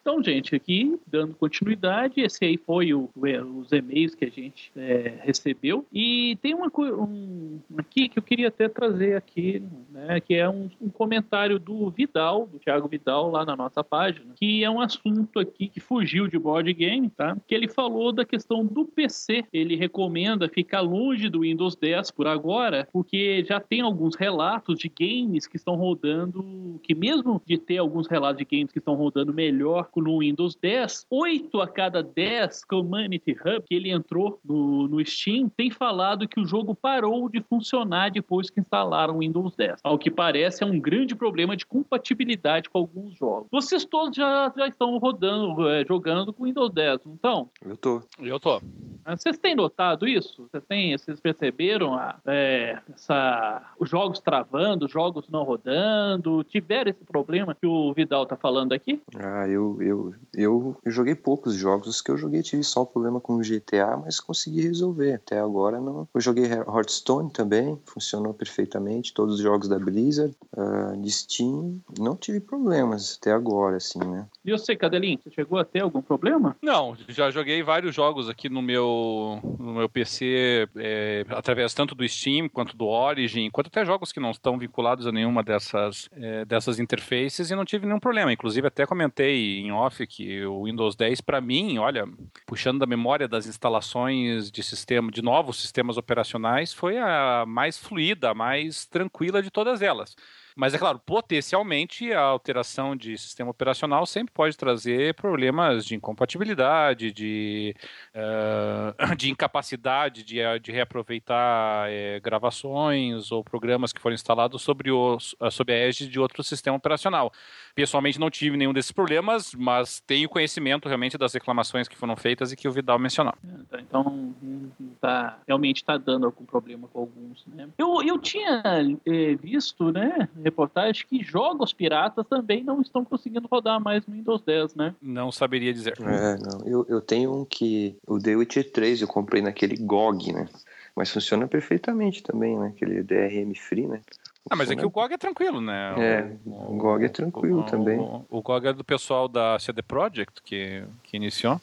Então, gente, aqui dando continuidade, esse aí foi o, os e-mails que a gente é, recebeu. E tem uma um, aqui que eu queria até trazer aqui, né, que é um, um comentário do Vidal, do Thiago Vidal, lá na nossa página, que é um assunto aqui que fugiu de board game, tá? Que ele falou da questão do PC. Ele recomenda ficar longe do Windows 10 por agora, porque já tem alguns relatos de games que estão rodando, que mesmo de ter alguns relatos de games que estão rodando melhor no Windows 10, 8 a cada 10 Community Hub que ele entrou no, no Steam tem falado que o jogo parou de funcionar depois que instalaram o Windows 10. Ao que parece, é um grande problema de compatibilidade com alguns jogos. Vocês todos já, já estão rodando, eh, jogando com Windows 10, não estão? Eu tô. Eu tô. Ah, Vocês têm notado isso? Vocês, têm, vocês perceberam a- é, essa, os jogos travando, os jogos não rodando? Tiveram esse problema que o Vidal tá falando aqui? Ah, eu, eu, eu, eu joguei poucos jogos. Os que eu joguei tive só um problema com o GTA, mas consegui resolver. Até agora não. Eu joguei Hearthstone também, funcionou perfeitamente. Todos os jogos da Blizzard, ah, de Steam, não tive problemas até agora, assim, né? E você, Cadelinho, você chegou a ter algum problema? Não, já joguei vários jogos aqui no meu, no meu PC, é, através tanto do Steam quanto do Origin, quanto até jogos que não estão vinculados a nenhuma dessas, é, dessas interfaces e não tive nenhum problema. Inclusive, até comentei em off que o Windows 10, para mim, olha, puxando da memória das instalações de sistema, de novos sistemas operacionais, foi a mais fluida, a mais tranquila de todas elas. Mas é claro, potencialmente a alteração de sistema operacional sempre pode trazer problemas de incompatibilidade, de, eh, de incapacidade de, eh, de reaproveitar eh, gravações ou programas que foram instalados sobre, o, sobre a égide de outro sistema operacional. Pessoalmente não tive nenhum desses problemas, mas tenho conhecimento realmente das reclamações que foram feitas e que o Vidal mencionou. Então, hum, tá, realmente está dando algum problema com alguns. Né? Eu, eu tinha eh, visto, né, reportagem que jogos piratas também não estão conseguindo rodar mais no Windows 10, né? Não saberia dizer. É, não. Eu, eu tenho um que. O The Witcher 3 eu comprei naquele GOG, né? Mas funciona perfeitamente também, né? Aquele DRM Free, né? Ah, mas aqui o GOG é tranquilo, né? É, o GOG é tranquilo o, também. O, o GOG é do pessoal da CD Projekt que, que iniciou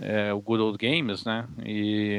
é, o Good Old Games, né? E,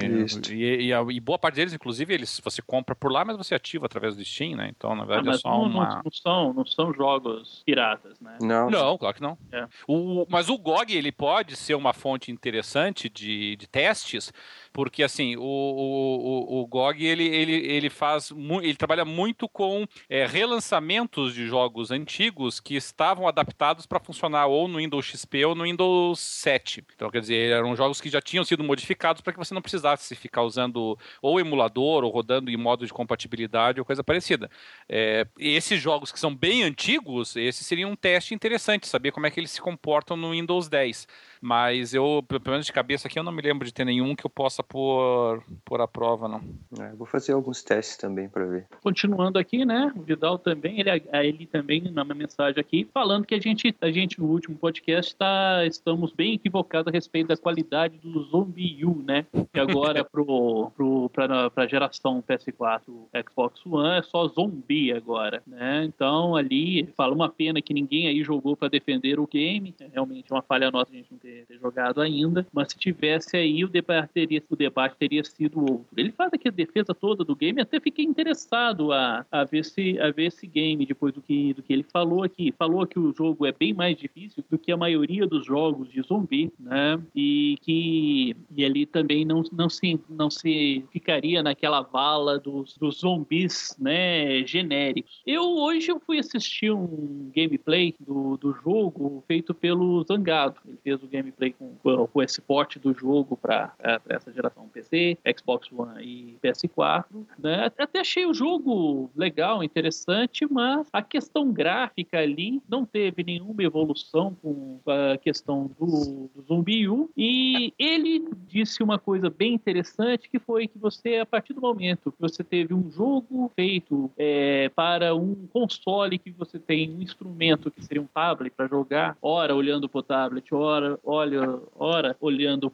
e, e, a, e, boa parte deles, inclusive, eles você compra por lá, mas você ativa através do Steam, né? Então, na verdade, ah, é só não, uma. Não, não, são, não são jogos piratas, né? Não, não claro que não. É. O, mas o GOG ele pode ser uma fonte interessante de, de testes, porque assim o, o, o GOG ele, ele, ele faz ele trabalha muito com é, relançamentos de jogos antigos que estavam adaptados para funcionar ou no Windows XP ou no Windows 7. Então, quer dizer, eram jogos que já tinham sido modificados para que você não precisasse ficar usando ou emulador ou rodando em modo de compatibilidade ou coisa parecida. É, esses jogos que são bem antigos, esse seria um teste interessante, saber como é que eles se comportam no Windows 10. Mas eu, pelo menos de cabeça aqui, eu não me lembro de ter nenhum que eu possa pôr, pôr à prova, não. É, vou fazer alguns testes também para ver. Continuando aqui, né? O Vidal também, ele, ele também, na minha mensagem aqui, falando que a gente, a gente no último podcast, tá, estamos bem equivocados a respeito da qualidade do Zombie U, né? Que agora pro, pro, pra, pra geração PS4 Xbox One é só zumbi agora, né? Então ali, fala uma pena que ninguém aí jogou para defender o game. É realmente uma falha nossa a gente não ter ter, jogado ainda, mas se tivesse aí, o debate, teria, o debate teria sido outro. Ele faz aqui a defesa toda do game, até fiquei interessado a, a, ver, se, a ver esse game depois do que, do que ele falou aqui. Falou que o jogo é bem mais difícil do que a maioria dos jogos de zumbi, né? E que e ele também não, não, se, não se ficaria naquela vala dos, dos zumbis, né, genéricos. Eu hoje eu fui assistir um gameplay do, do jogo feito pelo Zangado. Ele fez o game gameplay com, esse porte do jogo para essa geração PC, Xbox One e PS4. Né? Até achei o jogo legal, interessante, mas a questão gráfica ali não teve nenhuma evolução com a questão do, do Zumbi U. E ele disse uma coisa bem interessante que foi que você, a partir do momento que você teve um jogo feito é, para um console que você tem um instrumento que seria um tablet para jogar, ora olhando para o tablet, ora olha, ora olhando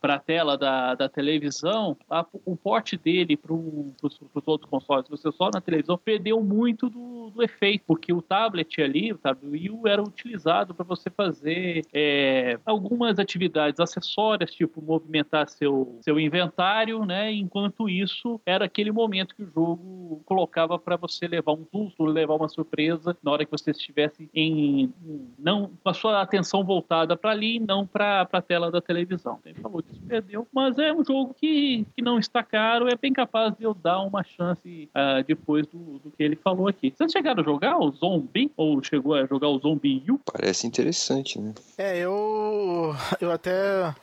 para a tela da, da televisão, a, o porte dele para os outros consoles, você só na televisão, perdeu muito do, do efeito, porque o tablet ali, o tablet Wii era utilizado para você fazer é, algumas atividades acessórias, tipo movimentar seu, seu inventário, né? Enquanto isso, era aquele momento que o jogo colocava para você levar um susto, levar uma surpresa na hora que você estivesse em não com a sua atenção voltada para ali, não para a tela da televisão. Ele falou que se perdeu, mas é um jogo que, que não está caro, é bem capaz de eu dar uma chance uh, depois do, do, que ele falou aqui. Vocês chegaram a jogar o Zombie? Ou chegou a jogar o Zombie U? Parece interessante, né? É, eu, eu até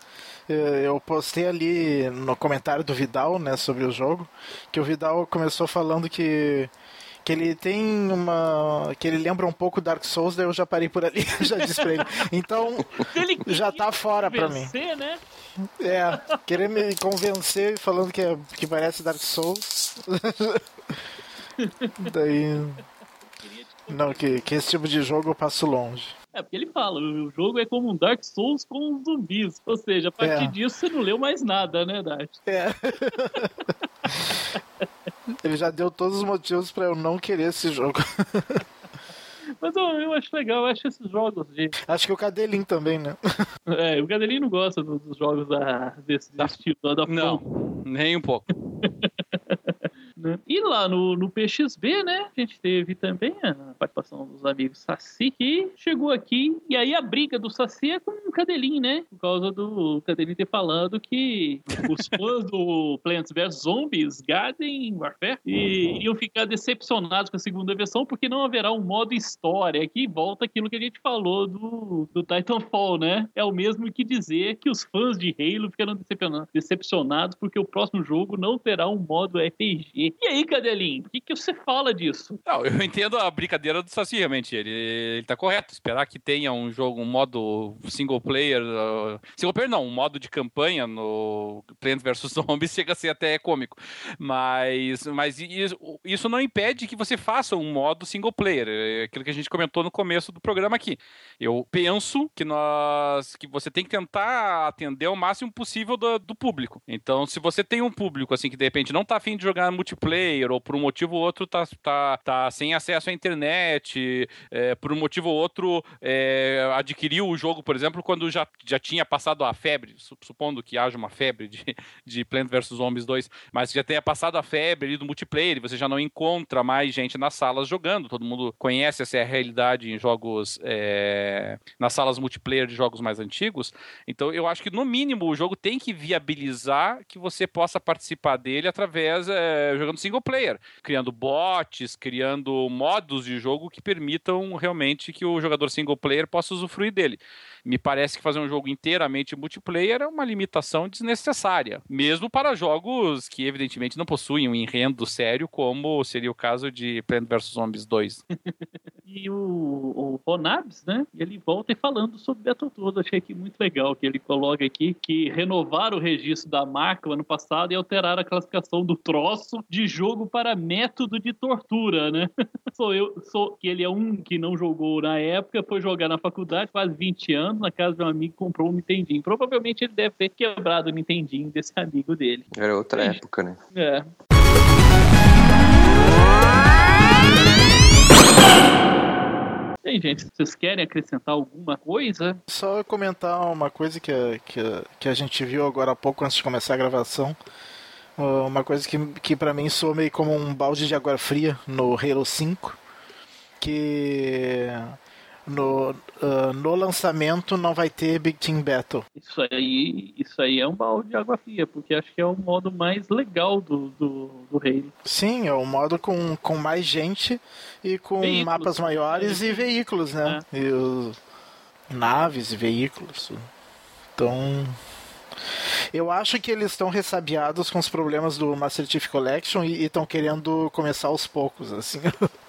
eu postei ali no comentário do Vidal, né, sobre o jogo, que o Vidal começou falando que que ele tem uma. que ele lembra um pouco Dark Souls, daí eu já parei por ali, já disse pra ele. Então, ele já tá fora pra mim. Né? É, querer me convencer falando que, é, que parece Dark Souls. daí. Não, que, que esse tipo de jogo eu passo longe. É, porque ele fala, o jogo é como um Dark Souls com zumbis. Ou seja, a partir é. disso você não leu mais nada, né, Dart? É. Ele já deu todos os motivos para eu não querer esse jogo. Mas eu, eu, acho legal, eu acho esses jogos de. Acho que o Cadelin também, né? É, o Cadelin não gosta dos jogos da, desse, desse tipo, da Não, nem um pouco. Né? E lá no, no PXB, né, a gente teve também a participação dos amigos Saci, que chegou aqui, e aí a briga do Saci é com o Cadelin, né? Por causa do Cadelin ter falado que os fãs do Plants vs Zombies, Garden Warfare, e, iriam ficar decepcionados com a segunda versão, porque não haverá um modo história, que volta aquilo que a gente falou do, do Titanfall, né? É o mesmo que dizer que os fãs de Halo ficaram decepcionados porque o próximo jogo não terá um modo RPG. E aí, Cadelinho, o que, que você fala disso? Não, eu entendo a brincadeira do Saci, realmente. Ele, ele tá correto. Esperar que tenha um jogo, um modo single player. Uh, single player não, um modo de campanha no Plants vs Zombies chega a ser até cômico. Mas, mas isso, isso não impede que você faça um modo single player. É aquilo que a gente comentou no começo do programa aqui. Eu penso que nós que você tem que tentar atender o máximo possível do, do público. Então, se você tem um público assim que de repente não tá afim de jogar multiplayer player, ou por um motivo ou outro tá, tá, tá sem acesso à internet, é, por um motivo ou outro é, adquiriu o jogo, por exemplo, quando já, já tinha passado a febre, supondo que haja uma febre de, de Plant vs Zombies 2, mas já tenha passado a febre ali do multiplayer, você já não encontra mais gente nas salas jogando, todo mundo conhece essa é realidade em jogos, é, nas salas multiplayer de jogos mais antigos, então eu acho que no mínimo o jogo tem que viabilizar que você possa participar dele através, é, jogando single player, criando bots, criando modos de jogo que permitam realmente que o jogador single player possa usufruir dele. Me parece que fazer um jogo inteiramente multiplayer é uma limitação desnecessária, mesmo para jogos que evidentemente não possuem um enredo sério, como seria o caso de Plant vs Zombies 2. e o, o Ronabs, né? Ele volta falando sobre Battletoads, achei que muito legal que ele coloca aqui que renovaram o registro da marca no ano passado e alteraram a classificação do troço de jogo para método de tortura, né? sou eu, sou que ele é um que não jogou na época, foi jogar na faculdade, quase 20 anos, na casa de um amigo comprou um Nintendinho. Provavelmente ele deve ter quebrado o Nintendinho desse amigo dele. Era outra época, né? É. Bem, gente, vocês querem acrescentar alguma coisa? Só comentar uma coisa que, que, que a gente viu agora há pouco antes de começar a gravação. Uma coisa que, que para mim soa meio como um balde de água fria no Halo 5. Que no, uh, no lançamento não vai ter Big Team Battle. Isso aí, isso aí é um balde de água fria, porque acho que é o modo mais legal do, do, do. Sim, é o um modo com, com mais gente e com veículos. mapas maiores e veículos, né? É. E os, naves e veículos. Então. Eu acho que eles estão ressabiados com os problemas do Master Chief Collection e estão querendo começar aos poucos, assim,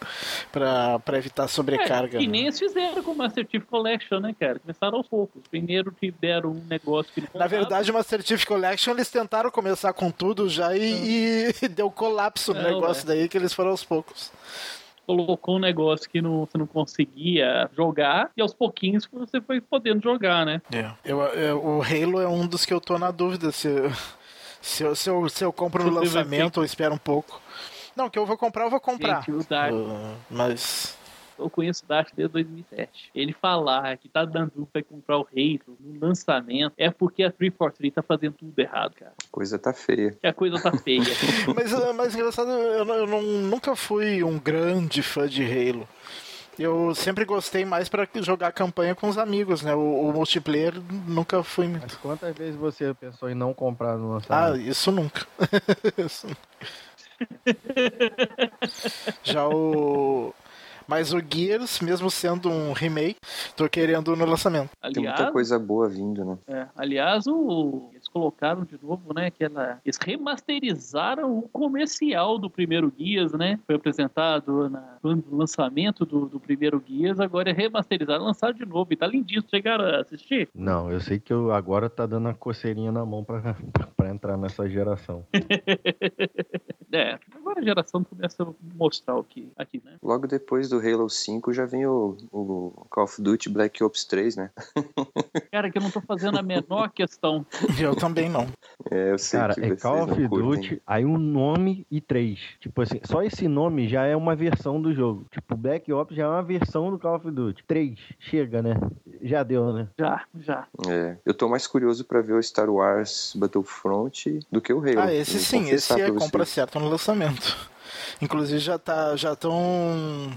para evitar sobrecarga. É, e né? nem eles fizeram com o Master Chief Collection, né, cara? Começaram aos poucos. Primeiro tiveram um negócio que. Na verdade, o Master Chief Collection eles tentaram começar com tudo já e, e deu colapso no não, negócio é. daí que eles foram aos poucos colocou um negócio que não, você não conseguia jogar e aos pouquinhos você foi podendo jogar, né? É. Eu, eu, o Halo é um dos que eu tô na dúvida se, se, eu, se, eu, se eu compro no lançamento ou espero um pouco. Não, que eu vou comprar, eu vou comprar. Gente, uh, mas eu conheço o Dash desde 2007. Ele falar que tá dando pra comprar o Halo no lançamento é porque a 343 tá fazendo tudo errado, cara. A coisa tá feia. Que a coisa tá feia. mas, é, mas engraçado, eu, eu não, nunca fui um grande fã de Halo. Eu sempre gostei mais para jogar campanha com os amigos, né? O, o, multiplayer nunca fui muito. Mas quantas vezes você pensou em não comprar no lançamento? Ah, isso nunca. isso nunca. Já o mas o Gears, mesmo sendo um remake, tô querendo no lançamento. Aliás, Tem muita coisa boa vindo, né? É, aliás, o, eles colocaram de novo, né? Aquela, eles remasterizaram o comercial do primeiro Gears, né? Foi apresentado na, no lançamento do, do primeiro Gears, agora é remasterizado, lançado de novo. E tá lindíssimo. Chegaram a assistir? Não, eu sei que eu agora tá dando a coceirinha na mão pra, pra entrar nessa geração. é, agora a geração começa a mostrar o que aqui, né? Logo depois do Halo 5 já vem o, o Call of Duty Black Ops 3, né? Cara, que eu não tô fazendo a menor questão. Eu também não. É, eu sei Cara, que é Call of Duty, aí um nome e três. Tipo assim, só esse nome já é uma versão do jogo. Tipo, Black Ops já é uma versão do Call of Duty. Três, chega, né? Já deu, né? Já, já. É, eu tô mais curioso para ver o Star Wars Battlefront do que o Halo. Ah, esse sim, esse é compra certa no lançamento. Inclusive já tá, já estão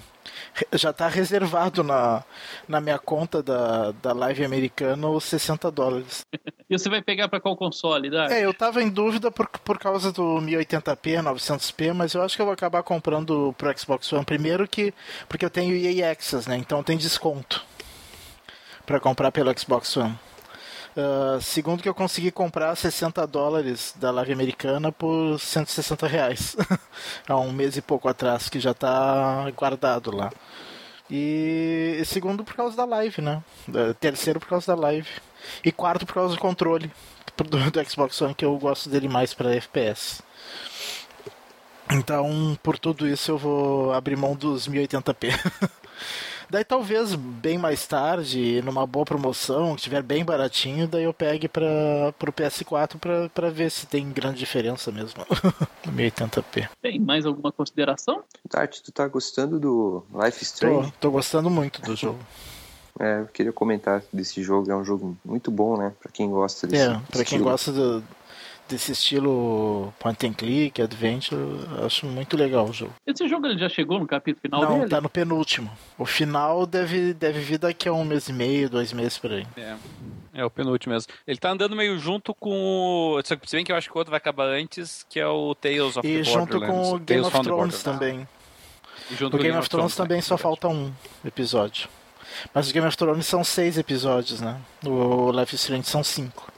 já tá reservado na, na minha conta da, da Live americana os 60 dólares. E você vai pegar para qual console, Dá? É, eu tava em dúvida por, por causa do 1080p, 900p, mas eu acho que eu vou acabar comprando pro Xbox One primeiro que porque eu tenho EA Access, né? Então tem desconto para comprar pelo Xbox One. Uh, segundo que eu consegui comprar 60 dólares da Live Americana por 160 reais. Há um mês e pouco atrás, que já está guardado lá. E segundo por causa da live, né? Terceiro por causa da live. E quarto por causa do controle do, do Xbox One, que eu gosto dele mais para FPS. Então, por tudo isso, eu vou abrir mão dos 1080p. Daí talvez bem mais tarde, numa boa promoção, que estiver bem baratinho, daí eu pegue para pro PS4 pra, pra ver se tem grande diferença mesmo. 1080p. Tem mais alguma consideração? Tati, tu tá gostando do Life Strange? Tô, tô gostando muito do jogo. É, eu queria comentar desse jogo, é um jogo muito bom, né? Pra quem gosta desse É, pra quem estilo. gosta do, desse estilo point and click, adventure, eu acho muito legal o jogo. Esse jogo ele já chegou no capítulo final Não, dele? tá no penúltimo. O final deve, deve vir daqui a um mês e meio, dois meses por aí. É. É o penúltimo mesmo. Ele tá andando meio junto com o. Se bem que eu acho que o outro vai acabar antes, que é o Tales of E the junto com o Game Tales of Thrones também. E junto O com Game of Thrones né? também só falta um episódio. Mas o Game of Thrones são seis episódios, né? O Life is Strange são cinco.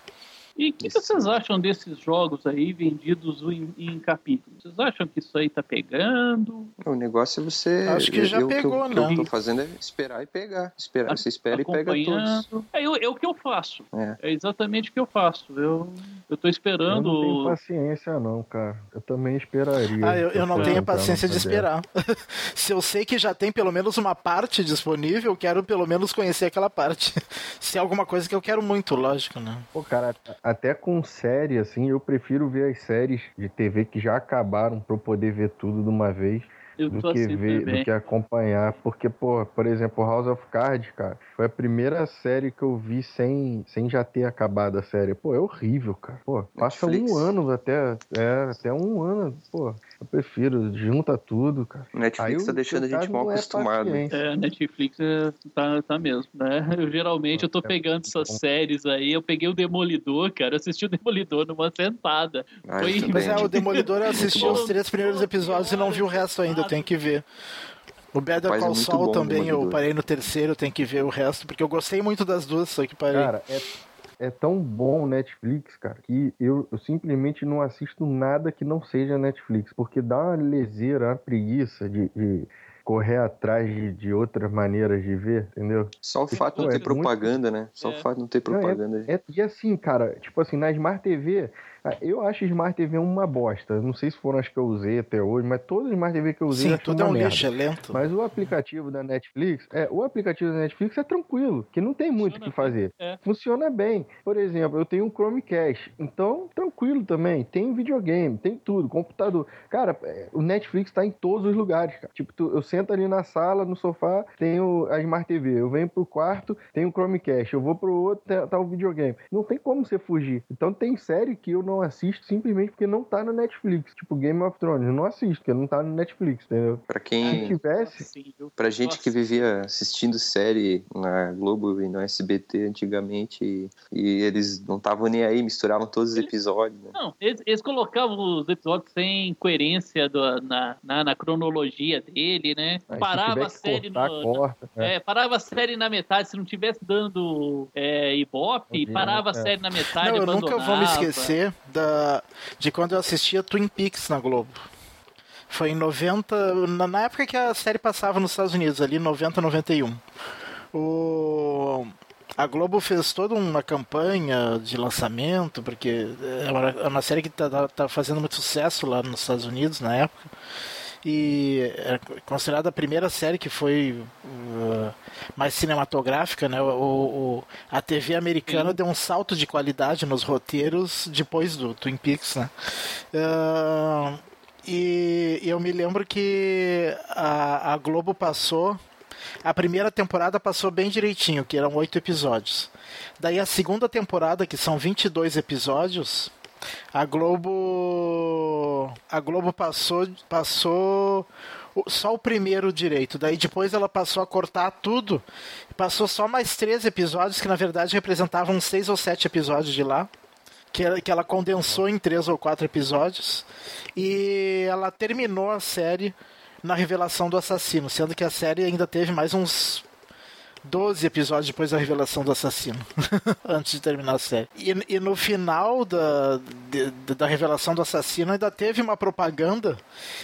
E o que, que vocês acham desses jogos aí vendidos em, em capítulos? Vocês acham que isso aí tá pegando? O negócio é você. Acho que já eu, pegou, o que eu, né? O que eu tô fazendo é esperar e pegar. Esperar, você espera e pega todos. É, eu- é o que eu faço. É. É exatamente o que eu faço. Eu, eu tô Eu esperando. não tenho paciência, não, cara. Eu também esperaria. Ah, eu, eu não tenho paciência de projeto. esperar. Se eu sei que já tem pelo menos uma parte disponível, eu quero pelo menos conhecer aquela parte. Se é alguma coisa que eu quero muito, lógico, né? Pô, cara, até com série, assim, eu prefiro ver as séries de TV que já acabaram pra eu poder ver tudo de uma vez eu do que assim ver, também. do que acompanhar. Porque, pô, por exemplo, House of Cards, cara, foi a primeira série que eu vi sem, sem já ter acabado a série. Pô, é horrível, cara. Pô, passa Netflix. um ano até, é, até um ano, pô, eu prefiro, junta tudo, cara. Netflix Aí tá deixando a o gente mal é acostumado. paciência. É, Netflix é, tá, tá mesmo, né? Eu geralmente eu tô pegando essas séries aí. Eu peguei o Demolidor, cara. Eu assisti o Demolidor numa sentada. Ah, Foi-. Mas é, o Demolidor eu assisti os três primeiros episódios e não vi o resto ainda, eu tenho que ver. O Better é Call Saul também, eu parei no terceiro, eu tenho que ver o resto, porque eu gostei muito das duas, só que parei. Cara, é, é tão bom o Netflix, cara, que eu, eu simplesmente não assisto nada que não seja Netflix, porque dá uma leseira, uma preguiça de, de correr atrás de, de outras maneiras de ver, entendeu? Só o fato de não é ter muito- propaganda, né? Só É. o fato de não ter Não, é- propaganda. É, e assim, cara, tipo assim, na Smart TV, eu acho Smart TV uma bosta. Não sei se foram as que eu usei até hoje, mas todas as Smart TV que eu usei Sim, tudo é um merda. lixo, é lento. Mas o aplicativo da Netflix, é, o aplicativo da Netflix é tranquilo, que não tem muito o que fazer. é. Funciona bem. Por exemplo, eu tenho um Chromecast, então tranquilo também. Tem videogame, tem tudo, computador. Cara, é, o Netflix tá em todos os lugares, cara. Tipo, tu- eu sento ali na sala, no sofá, tenho a Smart TV. Eu venho pro quarto, tenho o Chromecast. Eu vou pro outro, tá, tá o videogame. Não tem como você fugir. Então tem série que eu não assisto simplesmente porque não tá no Netflix. Tipo Game of Thrones, eu não assisto, porque não tá no Netflix, entendeu? Pra Se quem. tivesse, Assim, viu? Pra gente que Nossa. vivia assistindo série na Globo e no SBT antigamente e, e eles não estavam nem aí, misturavam todos os episódios. Né? Não, eles, eles colocavam os episódios sem coerência do- na, na, na cronologia dele, né? aí, se Parava a que série cortar, no, corta. né? É, parava a série na metade, se não tivesse dando é, ibope, parava a é. série na metade, Não, eu nunca vou me esquecer da, de quando eu assistia Twin Peaks na Globo. Foi em 90, na, época que a série passava nos Estados Unidos, ali 90, 91. O, a Globo fez toda uma campanha de lançamento, porque é uma, é uma série que tá, tá- tá fazendo muito sucesso lá nos Estados Unidos na época. E é considerada a primeira série que foi uh, mais cinematográfica, né? O, o- a TV americana Sim. deu um salto de qualidade nos roteiros depois do Twin Peaks, né? Ah, e, e eu me lembro que a, a Globo passou. A primeira temporada passou bem direitinho, que eram oito episódios. Daí a segunda temporada, que são 22 episódios, a Globo. A Globo passou. passou só o primeiro direito. Daí depois ela passou a cortar tudo. Passou só mais três episódios, que na verdade representavam seis ou sete episódios de lá. Que ela, que ela condensou em três ou quatro episódios. E ela terminou a série na revelação do assassino, sendo que a série ainda teve mais uns 12 episódios depois da revelação do assassino, antes de terminar a série. E, e no final da, de, da revelação do assassino ainda teve uma propaganda.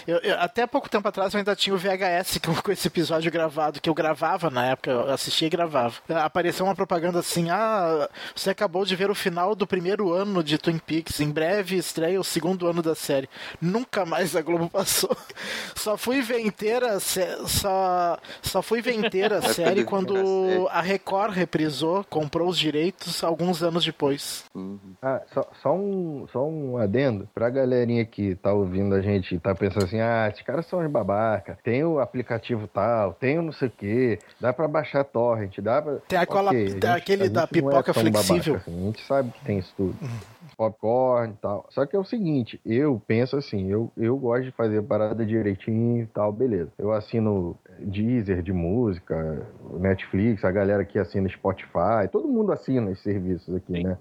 Eu, eu, até pouco tempo atrás eu ainda tinha o VHS com, esse episódio gravado, que eu gravava na época, eu assistia e gravava. Apareceu uma propaganda assim: ah, você acabou de ver o final do primeiro ano de Twin Peaks, em breve estreia o segundo ano da série. Nunca mais a Globo passou. Só fui ver inteira, só, só fui ver inteira a série quando a Record reprisou, comprou os direitos alguns anos depois. Uhum. Ah, só, só, um, só um adendo pra galerinha que tá ouvindo a gente e tá pensando assim: ah, esses caras são uns babaca, tem o aplicativo tal, tem o não sei o que, dá pra baixar torrent, dá pra. Tem a cola, okay, a gente, aquele da pipoca é flexível. Babaca, assim, a gente sabe que tem isso tudo. Uhum popcorn e tal. Só que é o seguinte, eu penso assim, eu, eu gosto de fazer a parada direitinho e tal, beleza. Eu assino Deezer de música, Netflix, a galera que assina Spotify, todo mundo assina esses serviços aqui, Sim. né?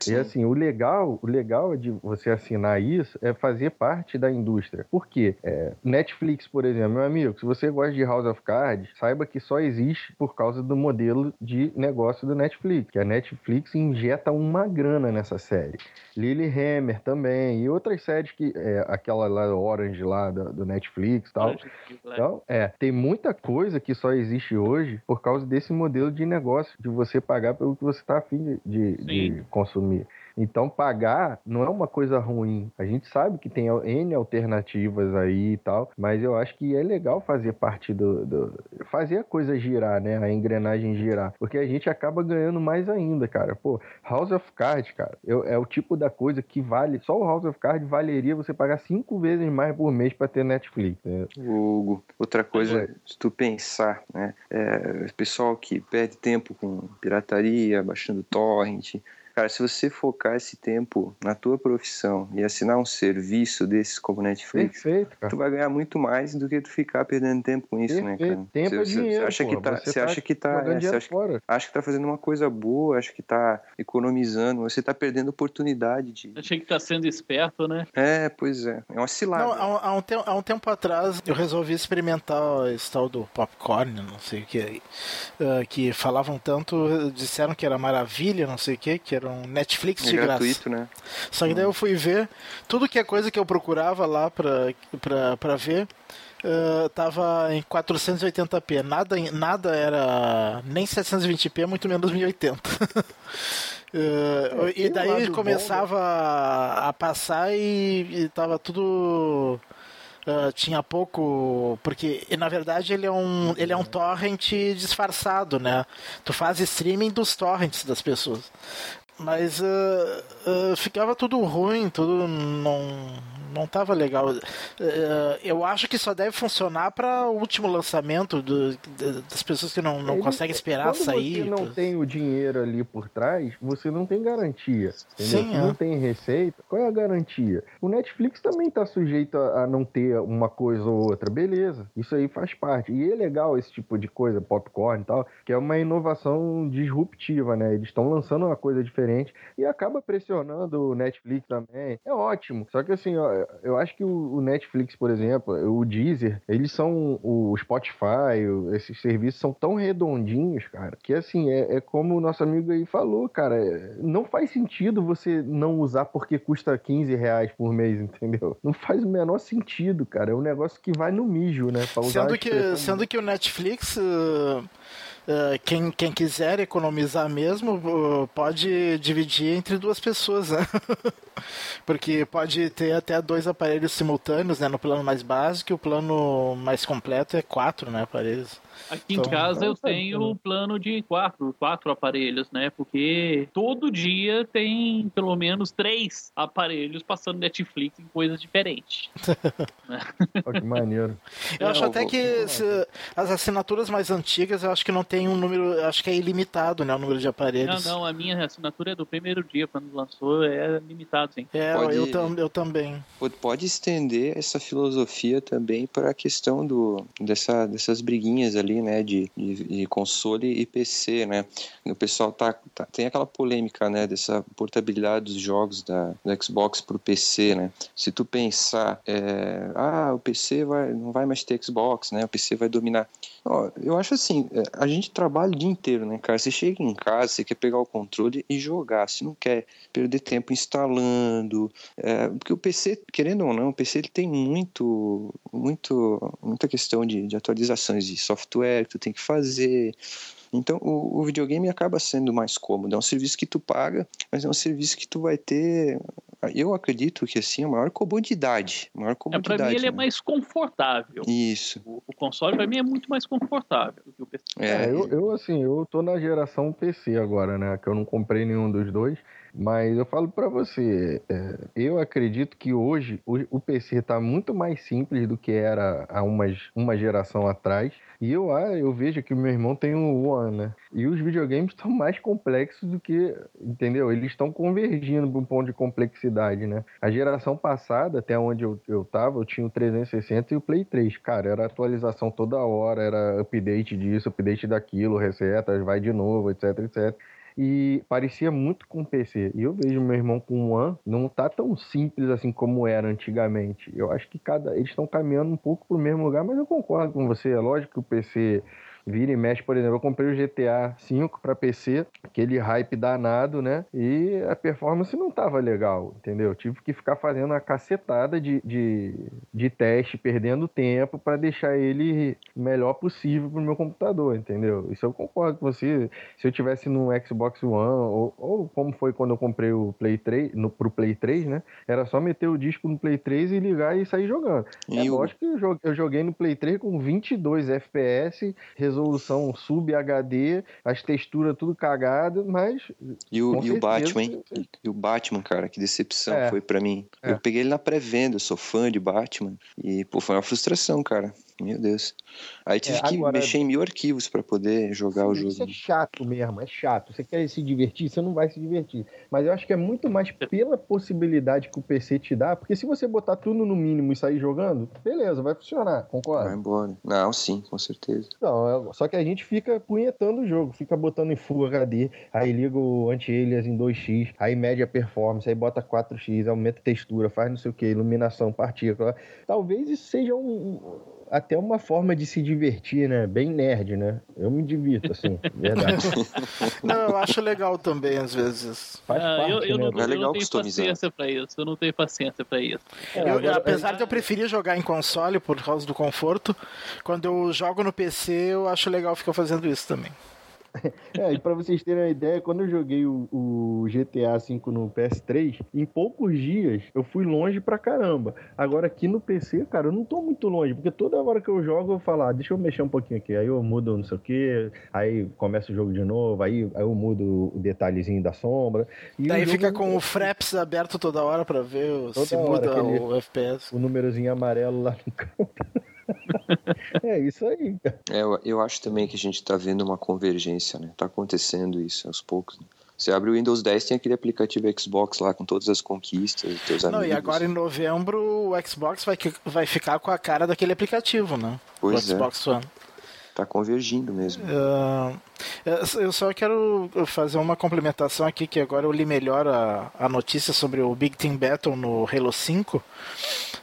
Sim. E assim, o legal, o legal de você assinar isso é fazer parte da indústria. Por quê? É, Netflix, por exemplo, meu amigo, se você gosta de House of Cards, saiba que só existe por causa do modelo de negócio do Netflix. Que a Netflix injeta uma grana nessa série. Lilyhammer também, e outras séries que. É, aquela lá, Orange lá do, do Netflix e tal. Então, é, tem muita coisa que só existe hoje por causa desse modelo de negócio, de você pagar pelo que você está afim de, de consumir consumir. Então, pagar não é uma coisa ruim. A gente sabe que tem N alternativas aí e tal, mas eu acho que é legal fazer parte do. do fazer a coisa girar, né? A engrenagem girar. Porque a gente acaba ganhando mais ainda, cara. Pô, House of Cards, cara, eu, é o tipo da coisa que vale. Só o House of Cards valeria você pagar cinco vezes mais por mês para ter Netflix. Né? Hugo, outra coisa, é. se tu pensar, né? É, pessoal que perde tempo com pirataria, baixando torrent Cara, se você focar esse tempo na tua profissão e assinar um serviço desses como Netflix, Perfeito, tu vai ganhar muito mais do que tu ficar perdendo tempo com isso, né, Perfeito. né, cara? Tempo você, é dinheiro, você acha que tá, você, você tá acha que tá, é, você acha, fora. acha que tá fazendo uma coisa boa, acha que tá economizando, você tá perdendo oportunidade de... Achei que tá sendo esperto, né? É, pois é. É uma cilada. Não, há, há, um tempo, há um tempo atrás eu resolvi experimentar esse tal do popcorn, não sei o que, uh, que falavam tanto, disseram que era maravilha, não sei o que, que era um Netflix é de gratuito, graça. né? Só que daí eu fui ver tudo que é coisa que eu procurava lá pra, pra, pra ver. Uh, tava em 480p, nada, nada era nem 720p, muito menos 1080. uh, é, e daí começava bom, né? a passar e, e tava tudo Uh, tinha pouco. Porque, na verdade, ele é, um, ele é um torrent disfarçado, né? Tu faz streaming dos torrents das pessoas. Mas uh, uh, ficava tudo ruim, tudo não não tava legal. Uh, eu acho que só deve funcionar para o último lançamento do, das pessoas que não, não Ele, conseguem esperar quando sair. Você não tem o dinheiro ali por trás, você não tem garantia. Entendeu? Sim, é. não tem receita, qual é a garantia? O Netflix também está sujeito a, a, não ter uma coisa ou outra, beleza. Isso aí faz parte. E é legal esse tipo de coisa, popcorn e tal, que é uma inovação disruptiva, né? Eles estão lançando uma coisa diferente diferente e acaba pressionando o Netflix também. É ótimo. Só que assim, eu acho que o Netflix, por exemplo, o Deezer, eles são o Spotify, esses serviços são tão redondinhos, cara, que assim, é, é como o nosso amigo aí falou, cara, não faz sentido você não usar porque custa 15 reais por mês, entendeu? Não faz o menor sentido, cara. É um negócio que vai no mijo, né? sendo, que, sendo que o Netflix. Uh, quem, quem quiser economizar mesmo uh, pode dividir entre duas pessoas, né? Porque pode ter até dois aparelhos simultâneos né, no plano mais básico e o plano mais completo é quatro né, aparelhos. Aqui então, em casa eu tenho o plano de quatro, quatro aparelhos, né? Porque todo dia tem pelo menos três aparelhos passando Netflix em coisas diferentes. né? que maneiro. Eu acho é, até que se, as assinaturas mais antigas, eu acho que não tem um número, acho que é ilimitado, né? O número de aparelhos. Não, não, a minha assinatura é do primeiro dia, quando lançou, é limitado, sim. É, pode, eu, tam, eu também. Pode estender essa filosofia também para a questão do, dessa, dessas briguinhas ali ali, né, de, de, de console e PC, né? O pessoal tá, tá, tem aquela polêmica, né, dessa portabilidade dos jogos da, do Xbox pro PC, né? Se tu pensar, é, ah, o PC vai, não vai mais ter Xbox, né? O PC vai dominar. Ó, eu acho assim, é, a gente trabalha o dia inteiro, né, cara? Você chega em casa, você quer pegar o controle e jogar, você não quer perder tempo instalando, é, porque o PC, querendo ou não, o PC ele tem muito, muito, muita questão de, de atualizações de software que tu tem que fazer, então, o, o, videogame acaba sendo mais cômodo. É um serviço que tu paga, mas é um serviço que tu vai ter. Eu acredito que assim, a maior comodidade. Maior comodidade é, para mim, ele é né? é mais confortável. Isso. O, o console, para mim, é muito mais confortável do que o PC. É, é eu, eu, assim, eu tô na geração PC agora, né? Que eu não comprei nenhum dos dois. Mas eu falo para você, é, eu acredito que hoje o, o PC está muito mais simples do que era há umas, uma geração atrás. E eu, ah, eu vejo que o meu irmão tem um One, né? E os videogames estão mais complexos do que, entendeu? Eles estão convergindo para um ponto de complexidade, né? A geração passada, até onde eu, eu tava, eu tinha o 360 e o Play 3. Cara, era atualização toda hora, era update disso, update daquilo, recetas, vai de novo, etc, etc e parecia muito com PC. E eu vejo meu irmão com o One, não tá tão simples assim como era antigamente. Eu acho que cada eles estão caminhando um pouco pro mesmo lugar, mas eu concordo com você. É lógico que o PC vira e mexe, por exemplo, eu comprei o GTA V para PC, aquele hype danado, né? E a performance não tava legal, entendeu? tive que ficar fazendo uma cacetada de, de, de teste, perdendo tempo para deixar ele melhor possível pro meu computador, entendeu? Isso eu concordo com você. Se eu tivesse no Xbox One, ou, ou como foi quando eu comprei o Play 3, no, pro Play 3, né? Era só meter o disco no Play 3 e ligar e sair jogando. E é eu... lógico que eu joguei no Play 3 com 22 FPS, resolução sub HD, as texturas tudo cagado, mas. E o, e o Batman, hein? E o Batman, cara, que decepção é. foi para mim. É. Eu peguei ele na pré-venda, eu sou fã de Batman. E, pô, foi uma frustração, cara. Meu Deus. Aí tive é, que agora... mexer em mil arquivos para poder jogar Sim, o jogo. Isso é chato mesmo, é chato. Você quer se divertir, você não vai se divertir. Mas eu acho que é muito mais pela possibilidade que o PC te dá, porque se você botar tudo no mínimo e sair jogando, beleza, vai funcionar, concorda? Vai embora. Não, sim, com certeza. Não, é, só que a gente fica punhetando o jogo, fica botando em Full HD, aí liga o anti-alias em 2x, aí mede a performance, aí bota 4x, aumenta a textura, faz não sei o que, iluminação, partícula. Talvez isso seja um até uma forma de se divertir, né? Bem nerd, né? Eu me divirto, assim, verdade. não, eu acho legal também, às vezes. Faz ah, parte, eu, eu, né? não, é legal eu não tenho paciência pra isso, eu não tenho paciência pra isso. É, eu, agora, apesar é... de eu preferir jogar em console por causa do conforto, quando eu jogo no PC, eu acho legal ficar fazendo isso também. É, e pra vocês terem uma ideia, quando eu joguei o, o, GTA V no PS3, em poucos dias eu fui longe pra caramba. Agora aqui no PC, cara, eu não tô muito longe, porque toda hora que eu jogo eu falo, ah, deixa eu mexer um pouquinho aqui. Aí eu mudo não sei o que, aí começa o jogo de novo, aí, aí eu mudo o detalhezinho da sombra. Daí fica com o Fraps aberto toda hora pra ver toda se muda aquele, o FPS. O númerozinho amarelo lá no canto. é isso aí. É, eu, eu acho também que a gente está vendo uma convergência, né? Tá acontecendo isso aos poucos. Né? Você abre o Windows 10, tem aquele aplicativo Xbox lá com todas as conquistas, teus Não, amigos. e agora em novembro o Xbox vai, vai ficar com a cara daquele aplicativo, né? Pois o Xbox é. One. Tá convergindo mesmo. Uh, eu só quero fazer uma complementação aqui, que agora eu li melhor a, a notícia sobre o Big Team Battle no Halo 5.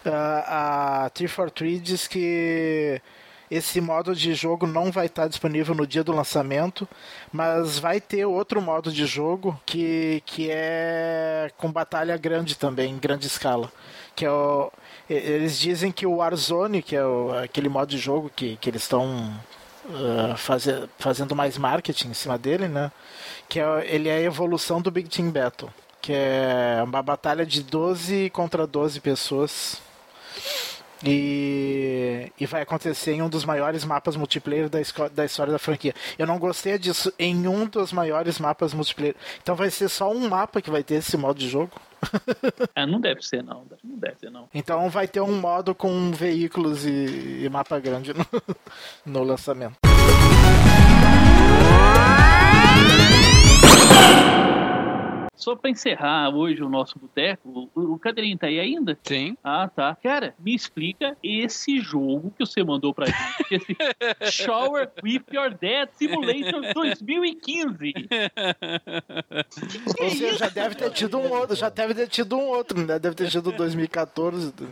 Uh, a 343 diz que esse modo de jogo não vai estar disponível no dia do lançamento, mas vai ter outro modo de jogo que, que é com batalha grande também, em grande escala. Que é o, eles dizem que o Warzone, que é o, aquele modo de jogo que, que eles estão uh, fazer, fazendo mais marketing em cima dele, né? Que é, ele é a evolução do Big Team Battle, que é uma batalha de 12 contra 12 pessoas. E, e vai acontecer em um dos maiores mapas multiplayer da, da história da franquia. Eu não gostei disso em um dos maiores mapas multiplayer. Então vai ser só um mapa que vai ter esse modo de jogo. é, não deve ser não, não deve ser não. Então vai ter um modo com veículos e, e mapa grande no, no lançamento. só pra encerrar hoje o nosso boteco, o, o Cadeirinho tá aí ainda? Sim. Ah, tá. Cara, me explica esse jogo que você mandou pra gente, esse Shower with Your Dad Simulator 2015. Ou seja, já deve ter tido um outro, já deve ter tido um outro, né? Deve ter tido 2014.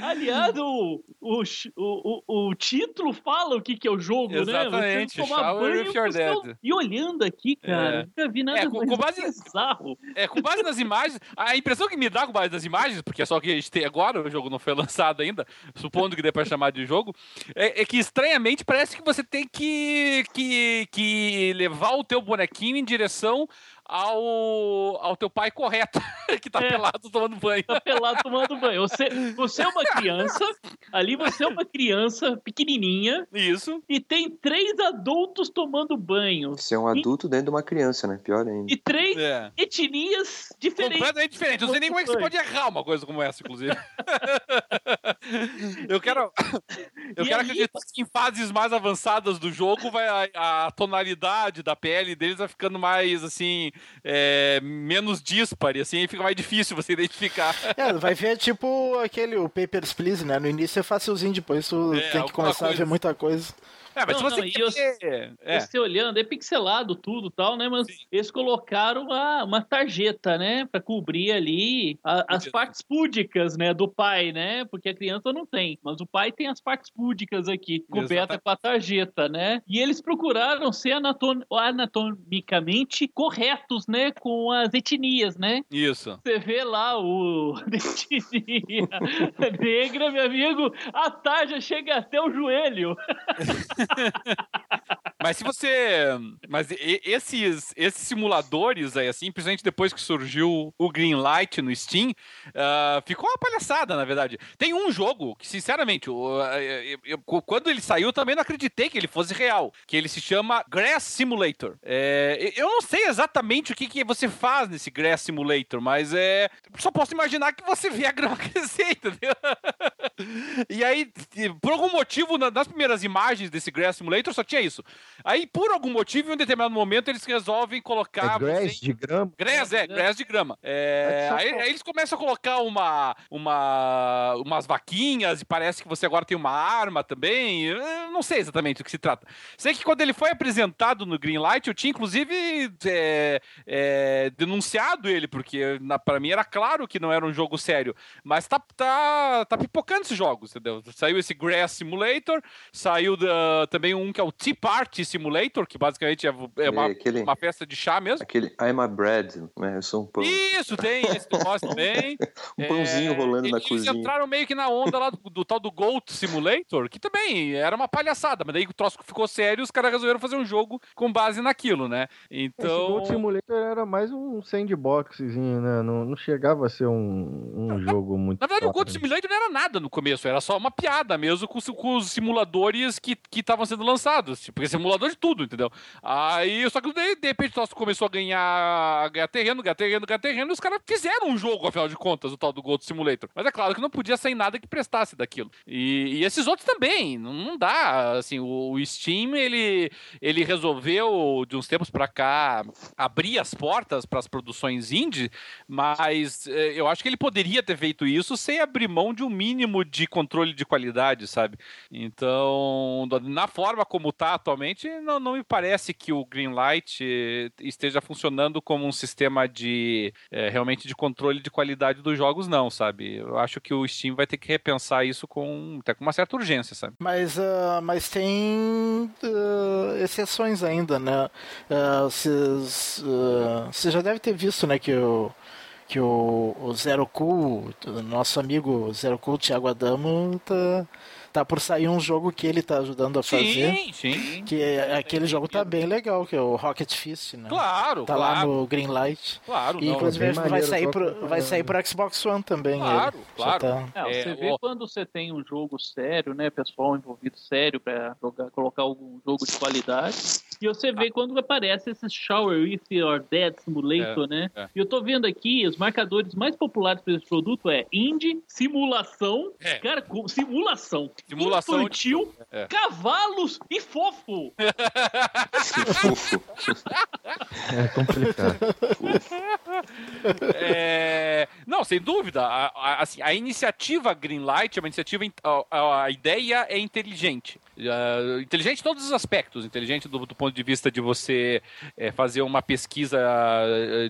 Aliás, o, o, o, o, título fala o que, que é o jogo, Exatamente, né? Tomar Shower banho with Your seu- Dad. E olhando aqui, cara, É. nunca vi nada É, com- base- bizarro. É, com base nas imagens, a impressão que me dá com base nas imagens, porque é só que a gente tem agora, o jogo não foi lançado ainda, supondo que dê pra chamar de jogo, é, é que estranhamente parece que você tem que, que, que levar o teu bonequinho em direção ao, ao teu pai correto, que tá É. pelado tomando banho. Tá pelado tomando banho. Você, você é uma criança, ali você é uma criança pequenininha Isso. e tem três adultos tomando banho. Você é um adulto dentro de uma criança, né? Pior ainda. E três É. etnias diferentes. Completamente diferente. Eu não sei nem como é que você pode errar uma coisa como essa, inclusive. eu quero. Eu E quero aí- acreditar que em fases mais avançadas do jogo vai a, a tonalidade da pele deles vai ficando mais assim. É, menos dispare, assim, e fica mais difícil você identificar. É, vai ver tipo aquele, o Papers, Please, né? No início é facilzinho, depois tu É, tem que começar a coisa. ver muita coisa. É, mas Não, você não, quer- é. Você olhando, é pixelado tudo e tal, né? Mas eles colocaram uma, uma tarjeta, né? Pra cobrir ali a- as partes púdicas, né? Do pai, né? Porque a criança não tem. Mas o pai tem as partes púdicas aqui, coberta com a tarjeta, né? E eles procuraram ser anatom- anatomicamente corretos, né? Com as etnias, né? Isso. Você vê lá o etnia negra, meu amigo, a tarja chega até o joelho. Mas se você. Mas esses, esses simuladores aí, assim, principalmente depois que surgiu o Greenlight no Steam, ah, ficou uma palhaçada, na verdade. Tem um jogo que, sinceramente, o- eu- eu- eu- quando ele saiu, eu também não acreditei que ele fosse real. Que ele se chama Grass Simulator. É, eu não sei exatamente o que, que você faz nesse Grass Simulator, mas é. Só posso imaginar que você vê a grama crescer, entendeu? E aí, por algum motivo, na- nas primeiras imagens desse Grass Simulator só tinha isso. Aí, por algum motivo, em um determinado momento, eles resolvem colocar. É grass de grama. Grass, é, grass de grama. É, aí, aí eles começam a colocar uma, uma, umas vaquinhas e parece que você agora tem uma arma também. Eu não sei exatamente do que se trata. Sei que quando ele foi apresentado no Greenlight, eu tinha inclusive é, é, denunciado ele, porque na, pra mim era claro que não era um jogo sério. Mas tá, tá, tá pipocando esses jogos, entendeu? Saiu esse Grass Simulator, saiu da- também um que é o Tea Party Simulator, que basicamente é, é uma, aquele, uma festa de chá mesmo. aquele I'm a bread, né? Eu sou um pão. Isso, tem esse negócio também. Um pãozinho É, rolando na eles cozinha. entraram meio que na onda lá do, do tal do Goat Simulator, que também era uma palhaçada, mas daí o troço ficou sério e os caras resolveram fazer um jogo com base naquilo, né? Esse Então. Gold Simulator era mais um sandboxzinho, né? Não, não chegava a ser um, um jogo muito. Na verdade, o foda, Goat né? Simulator não era nada no começo, era só uma piada mesmo com, os- com os simuladores que estavam sendo lançados. Tipo, esse simulador de tudo, entendeu? Aí, só que daí, de repente, o começou a ganhar, ganhar terreno, ganhar terreno, ganhar terreno, e os caras fizeram um jogo, afinal de contas, o tal do Goat Simulator. Mas é claro que não podia sair nada que prestasse daquilo. E, e esses outros também, não, não dá. Assim, o, o Steam, ele, ele resolveu, de uns tempos pra cá, abrir as portas para as produções indie, mas eh, eu acho que ele poderia ter feito isso sem abrir mão de um mínimo de controle de qualidade, sabe? Então, na forma como tá atualmente, não, não me parece que o Greenlight eh, esteja funcionando como um sistema de eh, realmente de controle de qualidade dos jogos, não, sabe? Eu acho que o Steam vai ter que repensar isso com até com uma certa urgência, sabe? Mas, ah, mas tem ah, exceções ainda, né? Vocês ah, você já deve ter visto, né, que o que o, o Zero Cool, nosso amigo Zero Cool, Thiago Adamo, tá, tá por sair um jogo que ele tá ajudando a fazer. Sim, sim. Que é- aquele jogo tá bem legal, que é o Rocket Fist, né? Claro, Tá lá claro, no Greenlight. claro. E, não. inclusive vai maneiro, sair, pro, vai sair pro Xbox One também. Claro, ele. claro. Tá- É, É, você vê o- quando você tem um jogo sério, né, pessoal envolvido sério pra jogar, colocar algum jogo de qualidade. E você vê quando aparece esse Shower with Your Dead Simulator, né? é. E eu tô vendo aqui, os marcadores mais populares para esse produto é indie, simulação, É. cara, com- simulação, Simulação infantil, É. cavalos e fofo. Que fofo. É complicado. É, Não, sem dúvida. A, a, assim, a iniciativa Greenlight é uma iniciativa. A, a ideia é inteligente. Uh, inteligente em todos os aspectos. Inteligente do, do ponto de vista de você é, fazer uma pesquisa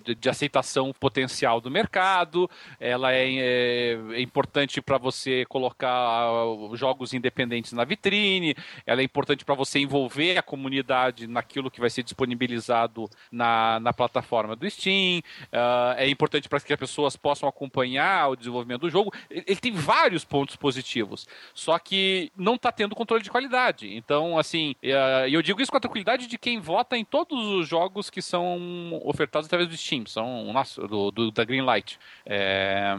de, de, aceitação potencial do mercado. Ela é, é, é importante para você colocar jogos independentes na vitrine. Ela é importante para você envolver a comunidade naquilo que vai ser disponibilizado na, na plataforma do Steam. Uh, é importante para que as pessoas possam acompanhar o desenvolvimento do jogo. Ele tem vários pontos positivos. Só que não está tendo controle de qualidade Então, assim, uh, eu digo isso com a tranquilidade de quem vota em todos os jogos que são ofertados através do Steam, são nossa, do, do da Greenlight. É,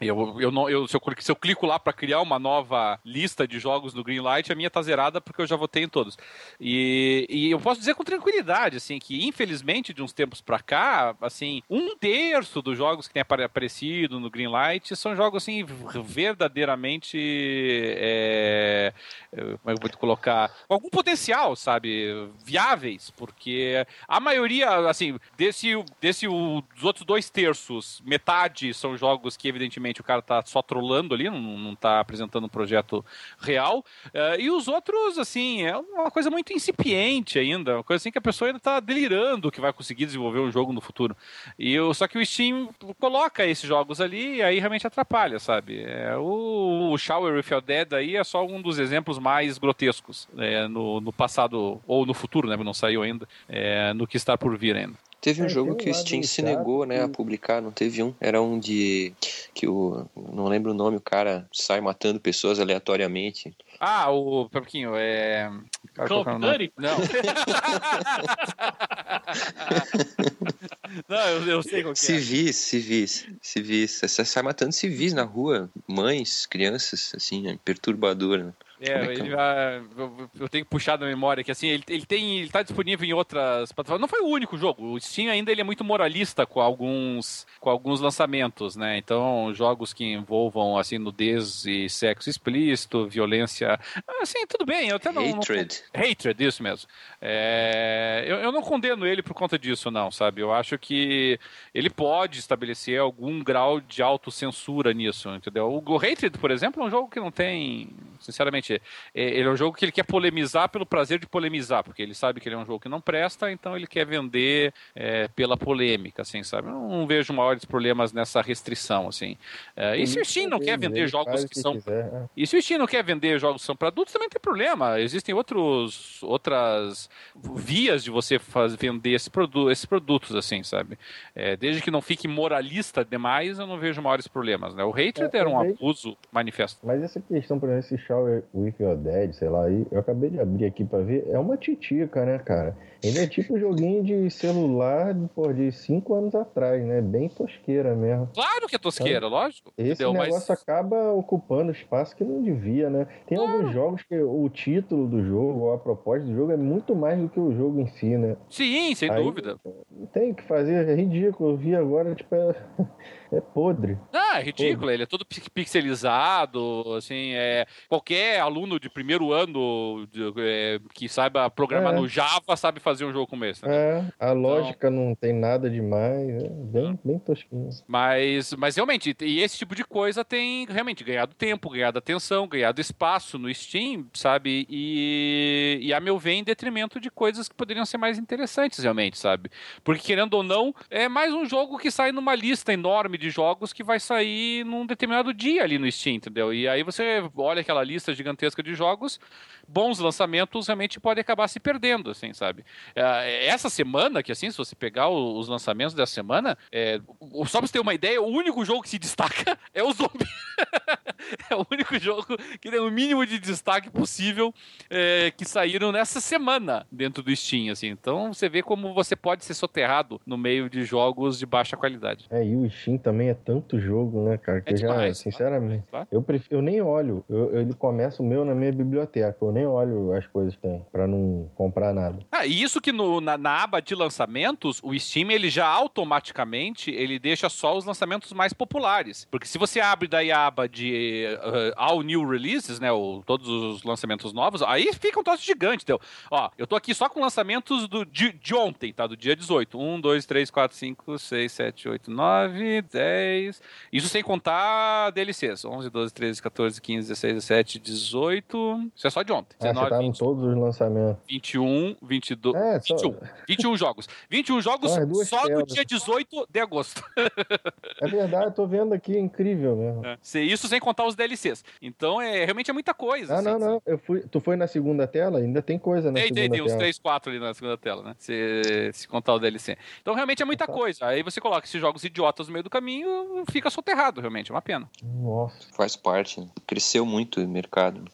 eu, eu não, eu, se, eu, se eu clico lá para criar uma nova lista de jogos no Greenlight, a minha tá zerada porque eu já votei em todos. E, e eu posso dizer com tranquilidade, assim, que infelizmente de uns tempos para cá, assim, um terço dos jogos que tem aparecido no Greenlight são jogos assim verdadeiramente é, como é que eu vou colocar, algum potencial, sabe, viáveis, porque a maioria, assim, desse, desse o, dos outros dois terços, metade são jogos que evidentemente o cara tá só trolando ali, não, não tá apresentando um projeto real, uh, e os outros, assim, é uma coisa muito incipiente ainda, uma coisa assim que a pessoa ainda tá delirando que vai conseguir desenvolver um jogo no futuro. E eu, só que o Steam coloca esses jogos ali e aí realmente atrapalha, sabe? É, o, o Shower with Your Dead aí é só um dos exemplos mais grotescos é, no, no passado, ou no futuro, né? Não saiu ainda, é, no que está por vir ainda. Teve um é, jogo que o Steam se negou, né, a publicar, não teve um? Era um de que o não lembro o nome, o cara sai matando pessoas aleatoriamente. Ah, o Pepequinho, é Call of Duty? Não. não, eu, eu, sei qual que civis, é. Civis, civis, civis. Você sai matando civis na rua, mães, crianças, assim, é perturbador, né? É, ele, eu, eu, tenho que puxar da memória que assim, ele, ele tem, ele tá disponível em outras plataformas. Não foi o único jogo. O Steam ainda ele é muito moralista com alguns, com alguns lançamentos, né? Então, jogos que envolvam assim nudez e sexo explícito, violência, assim, tudo bem. Eu até não, hatred. Não, hatred, isso mesmo. É, eu, eu não condeno ele por conta disso, não, sabe? Eu acho que ele pode estabelecer algum grau de autocensura nisso, entendeu? O, o Hatred, por exemplo, é um jogo que não tem Sinceramente, é, ele é um jogo que ele quer polemizar pelo prazer de polemizar, porque ele sabe que ele é um jogo que não presta, então ele quer vender é, pela polêmica, assim, sabe? Eu não vejo maiores problemas nessa restrição, assim. É, e se o Steam não quer vender jogos que são... Quiser, e se o Steam não quer vender jogos que são para adultos, também tem problema. Existem outros, outras vias de você faz, vender esse produ esses produtos, assim, sabe? É, desde que não fique moralista demais, eu não vejo maiores problemas, né? O Hatred é, era um abuso manifesto. Mas essa questão, por exemplo, esse Shower with Your Dead, sei lá, eu acabei de abrir aqui pra ver, é uma titica, né, cara? Ele é tipo um joguinho de celular pô, de 5 anos atrás, né? Bem tosqueira mesmo. Claro que é tosqueira, então, lógico. Esse entendeu? negócio Mas... acaba ocupando espaço que não devia, né? Tem claro. alguns jogos que o título do jogo, ou a proposta do jogo é muito mais do que o jogo em si, né? Sim, sem Aí, dúvida. Tem que fazer, é ridículo. Eu vi agora, tipo, é, é podre. Ah, é ridículo. Podre. Ele é todo pixelizado, assim, é... Qualquer aluno de primeiro ano de, é, que saiba programar é. no Java sabe fazer fazer um jogo como esse. Né? É, a então, lógica não tem nada demais, é bem, bem tosquinho. Mas, mas realmente, e esse tipo de coisa tem realmente ganhado tempo, ganhado atenção, ganhado espaço no Steam, sabe? E, e a meu ver, em detrimento de coisas que poderiam ser mais interessantes, realmente, sabe? Porque, querendo ou não, é mais um jogo que sai numa lista enorme de jogos que vai sair num determinado dia ali no Steam, entendeu? E aí você olha aquela lista gigantesca de jogos bons lançamentos realmente podem acabar se perdendo, assim, sabe? É, essa semana, que assim, se você pegar os lançamentos dessa semana, é, só pra você ter uma ideia, o único jogo que se destaca é o Zombie. é o único jogo que tem o mínimo de destaque possível é, que saíram nessa semana dentro do Steam, assim. Então você vê como você pode ser soterrado no meio de jogos de baixa qualidade. É, e o Steam também é tanto jogo, né, cara? Que É eu já, sinceramente, claro. eu, prefiro, eu nem olho. Eu, ele começa o meu na minha biblioteca. Eu nem olho as coisas que tem, pra não comprar nada. Ah, e isso que no- na, na aba de lançamentos, o Steam ele já automaticamente ele deixa só os lançamentos mais populares. Porque se você abre daí a aba de uh, All New Releases, né, ou todos os lançamentos novos, aí fica um troço gigante. Então, ó, eu tô aqui só com lançamentos do, de, de ontem, tá? Do dia 18. 1, 2, 3, 4, 5, 6, 7, 8, 9, 10. Isso sem contar DLCs. 11, 12, 13, 14, 15, 16, 17, 18. Isso é só de ontem. Ah, você 19, tá em 20, todos os lançamentos. 21, 22. É, só- 21. 21 jogos. 21 jogos Ah, é só no dia 18 de agosto. É verdade, eu tô vendo aqui, é incrível mesmo. Se- Isso sem contar os DLCs. Então, é, realmente é muita coisa. Ah, assim. não, não. Eu fui, tu foi na segunda tela? Ainda tem coisa na Tem, segunda tem, tem uns tela. 3, 4 ali na segunda tela, né? Se, se contar o DLC. Então, realmente é muita Tá. coisa. Aí você coloca esses jogos idiotas no meio do caminho, fica soterrado, realmente. É uma pena. Nossa. Faz parte, né? Cresceu muito o mercado.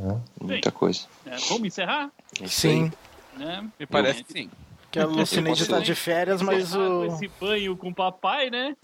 É. Muita coisa. É, vamos encerrar? É aí. Sim, Né? Me parece que sim. Que a Lucineide tá de férias, mas o, esse banho com o papai, né?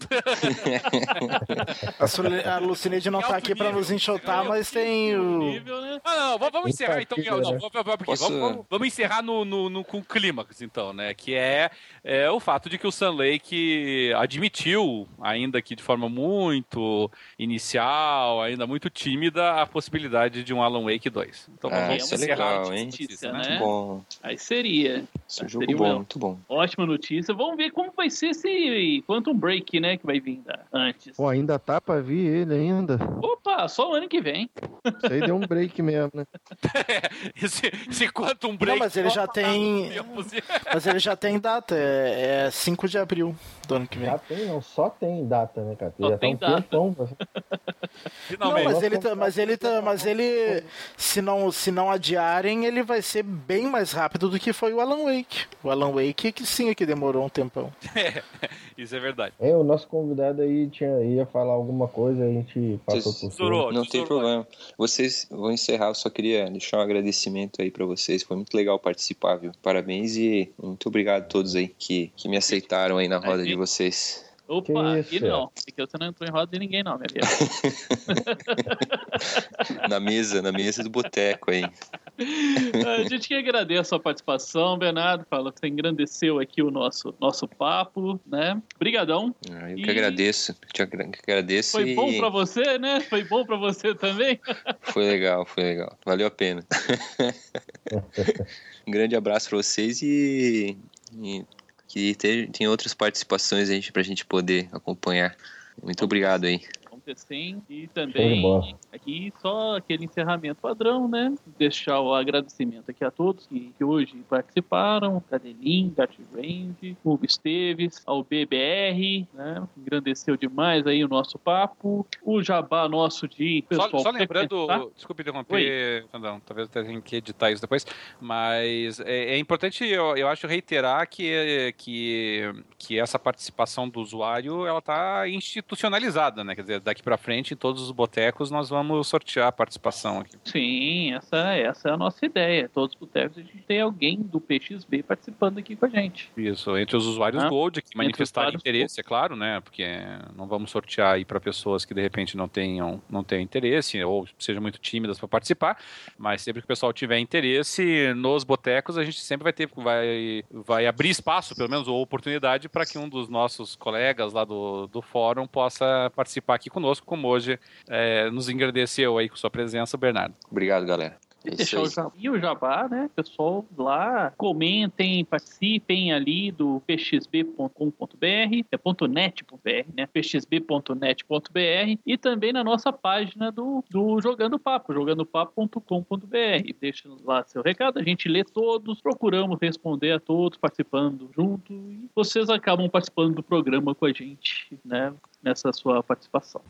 a, a Lucineide não tá aqui pra nos enxotar, mas tem o... Nível, né? Ah, não, vamos, encerrar então. Não, né? vamos, vamos- Posso- vamos- vamos- encerrar no, no, no- com o clímax, então, né? Que é, é o fato de que o Sun Lake admitiu, ainda que de forma muito inicial, ainda muito tímida, a possibilidade de um Alan Wake 2. Então Ah, vamos isso é encerrar legal, a hein? notícia, Né? Muito bom. Aí seria. Esse é Seria jogo um- bom, muito bom. Ótima notícia. Vamos ver como vai ser esse Quantum Break, né? Que vai vir da- antes. Pô, ainda tá pra vir ele ainda. Opa, só o ano que vem. Isso aí deu um break mesmo, né? esse, esse Quantum Break. Não, mas ele já tem- tá tempo, Mas ele já tem data, é, é 5 de abril do ano que vem. Já tem, não. Só tem data, né, cara? Só já tem tá um data. tempão. Não, Finalmente. mas ele, tá, mas ele, tá, mas ele, se não, se não adiarem, ele vai ser bem mais rápido do que foi o Alan Wake. O Alan Wake que sim, é que demorou um tempão. Isso é verdade. É, o nosso convidado aí tinha, ia falar alguma coisa, a gente passou por cima. Estourou. Não tem problema. Vocês vão encerrar, eu só queria deixar um agradecimento aí pra vocês. Foi muito legal participar, viu? Parabéns e muito obrigado a todos aí que, que me aceitaram aí na roda de vocês. Opa, Que aqui não. Aqui você não entrou em roda de ninguém, não, minha filha. Na mesa, na mesa do boteco aí. A gente que agradece a sua participação, Bernardo. Fala que você engrandeceu aqui o nosso, nosso papo, né? Obrigadão. Ah, Eu E- que agradeço. Te agradeço Foi e bom pra você, né? Foi bom pra você também. foi legal, foi legal. Valeu a pena. um grande abraço pra vocês e, e que ter, tem outras participações aí pra gente poder acompanhar. Muito obrigado aí. Sim. E Show de também aqui só aquele encerramento padrão, né? Deixar o agradecimento aqui a todos que, que hoje participaram, Cadelin, Dart Range, Hugo Esteves, ao BBR, né? Engrandeceu demais aí o nosso papo. O jabá nosso de Só, pessoal só lembrando, frequentar. desculpe interromper, Fandão, talvez eu tenha que editar isso depois, mas é, é importante, eu, eu acho, reiterar que, que, que essa participação do usuário, ela está institucionalizada, né? Quer dizer, daqui para frente, em todos os botecos, nós vamos sortear a participação aqui. Sim, essa, essa é a nossa ideia. Todos os botecos a gente tem alguém do PXB participando aqui com a gente. Isso, entre os usuários Ah, Gold, que manifestarem usuários interesse, é claro, né? Porque não vamos sortear aí para pessoas que de repente não tenham, não tenham interesse ou sejam muito tímidas para participar, mas sempre que o pessoal tiver interesse nos botecos, a gente sempre vai ter, vai, vai abrir espaço, pelo menos, ou oportunidade para que um dos nossos colegas lá do, do fórum possa participar aqui conosco, como hoje é, nos engrandeceu aí com sua presença, Bernardo. Obrigado, galera. É E deixar o jabá, o jabá, né? Pessoal lá, comentem, participem ali do pxb.com.br, é ponto .net.br, né? pxb.net.br e também na nossa página do, do Jogando Papo, jogandopapo.com.br. Deixa lá seu recado, a gente lê todos, procuramos responder a todos, participando junto e vocês acabam participando do programa com a gente, né? Nessa sua participação.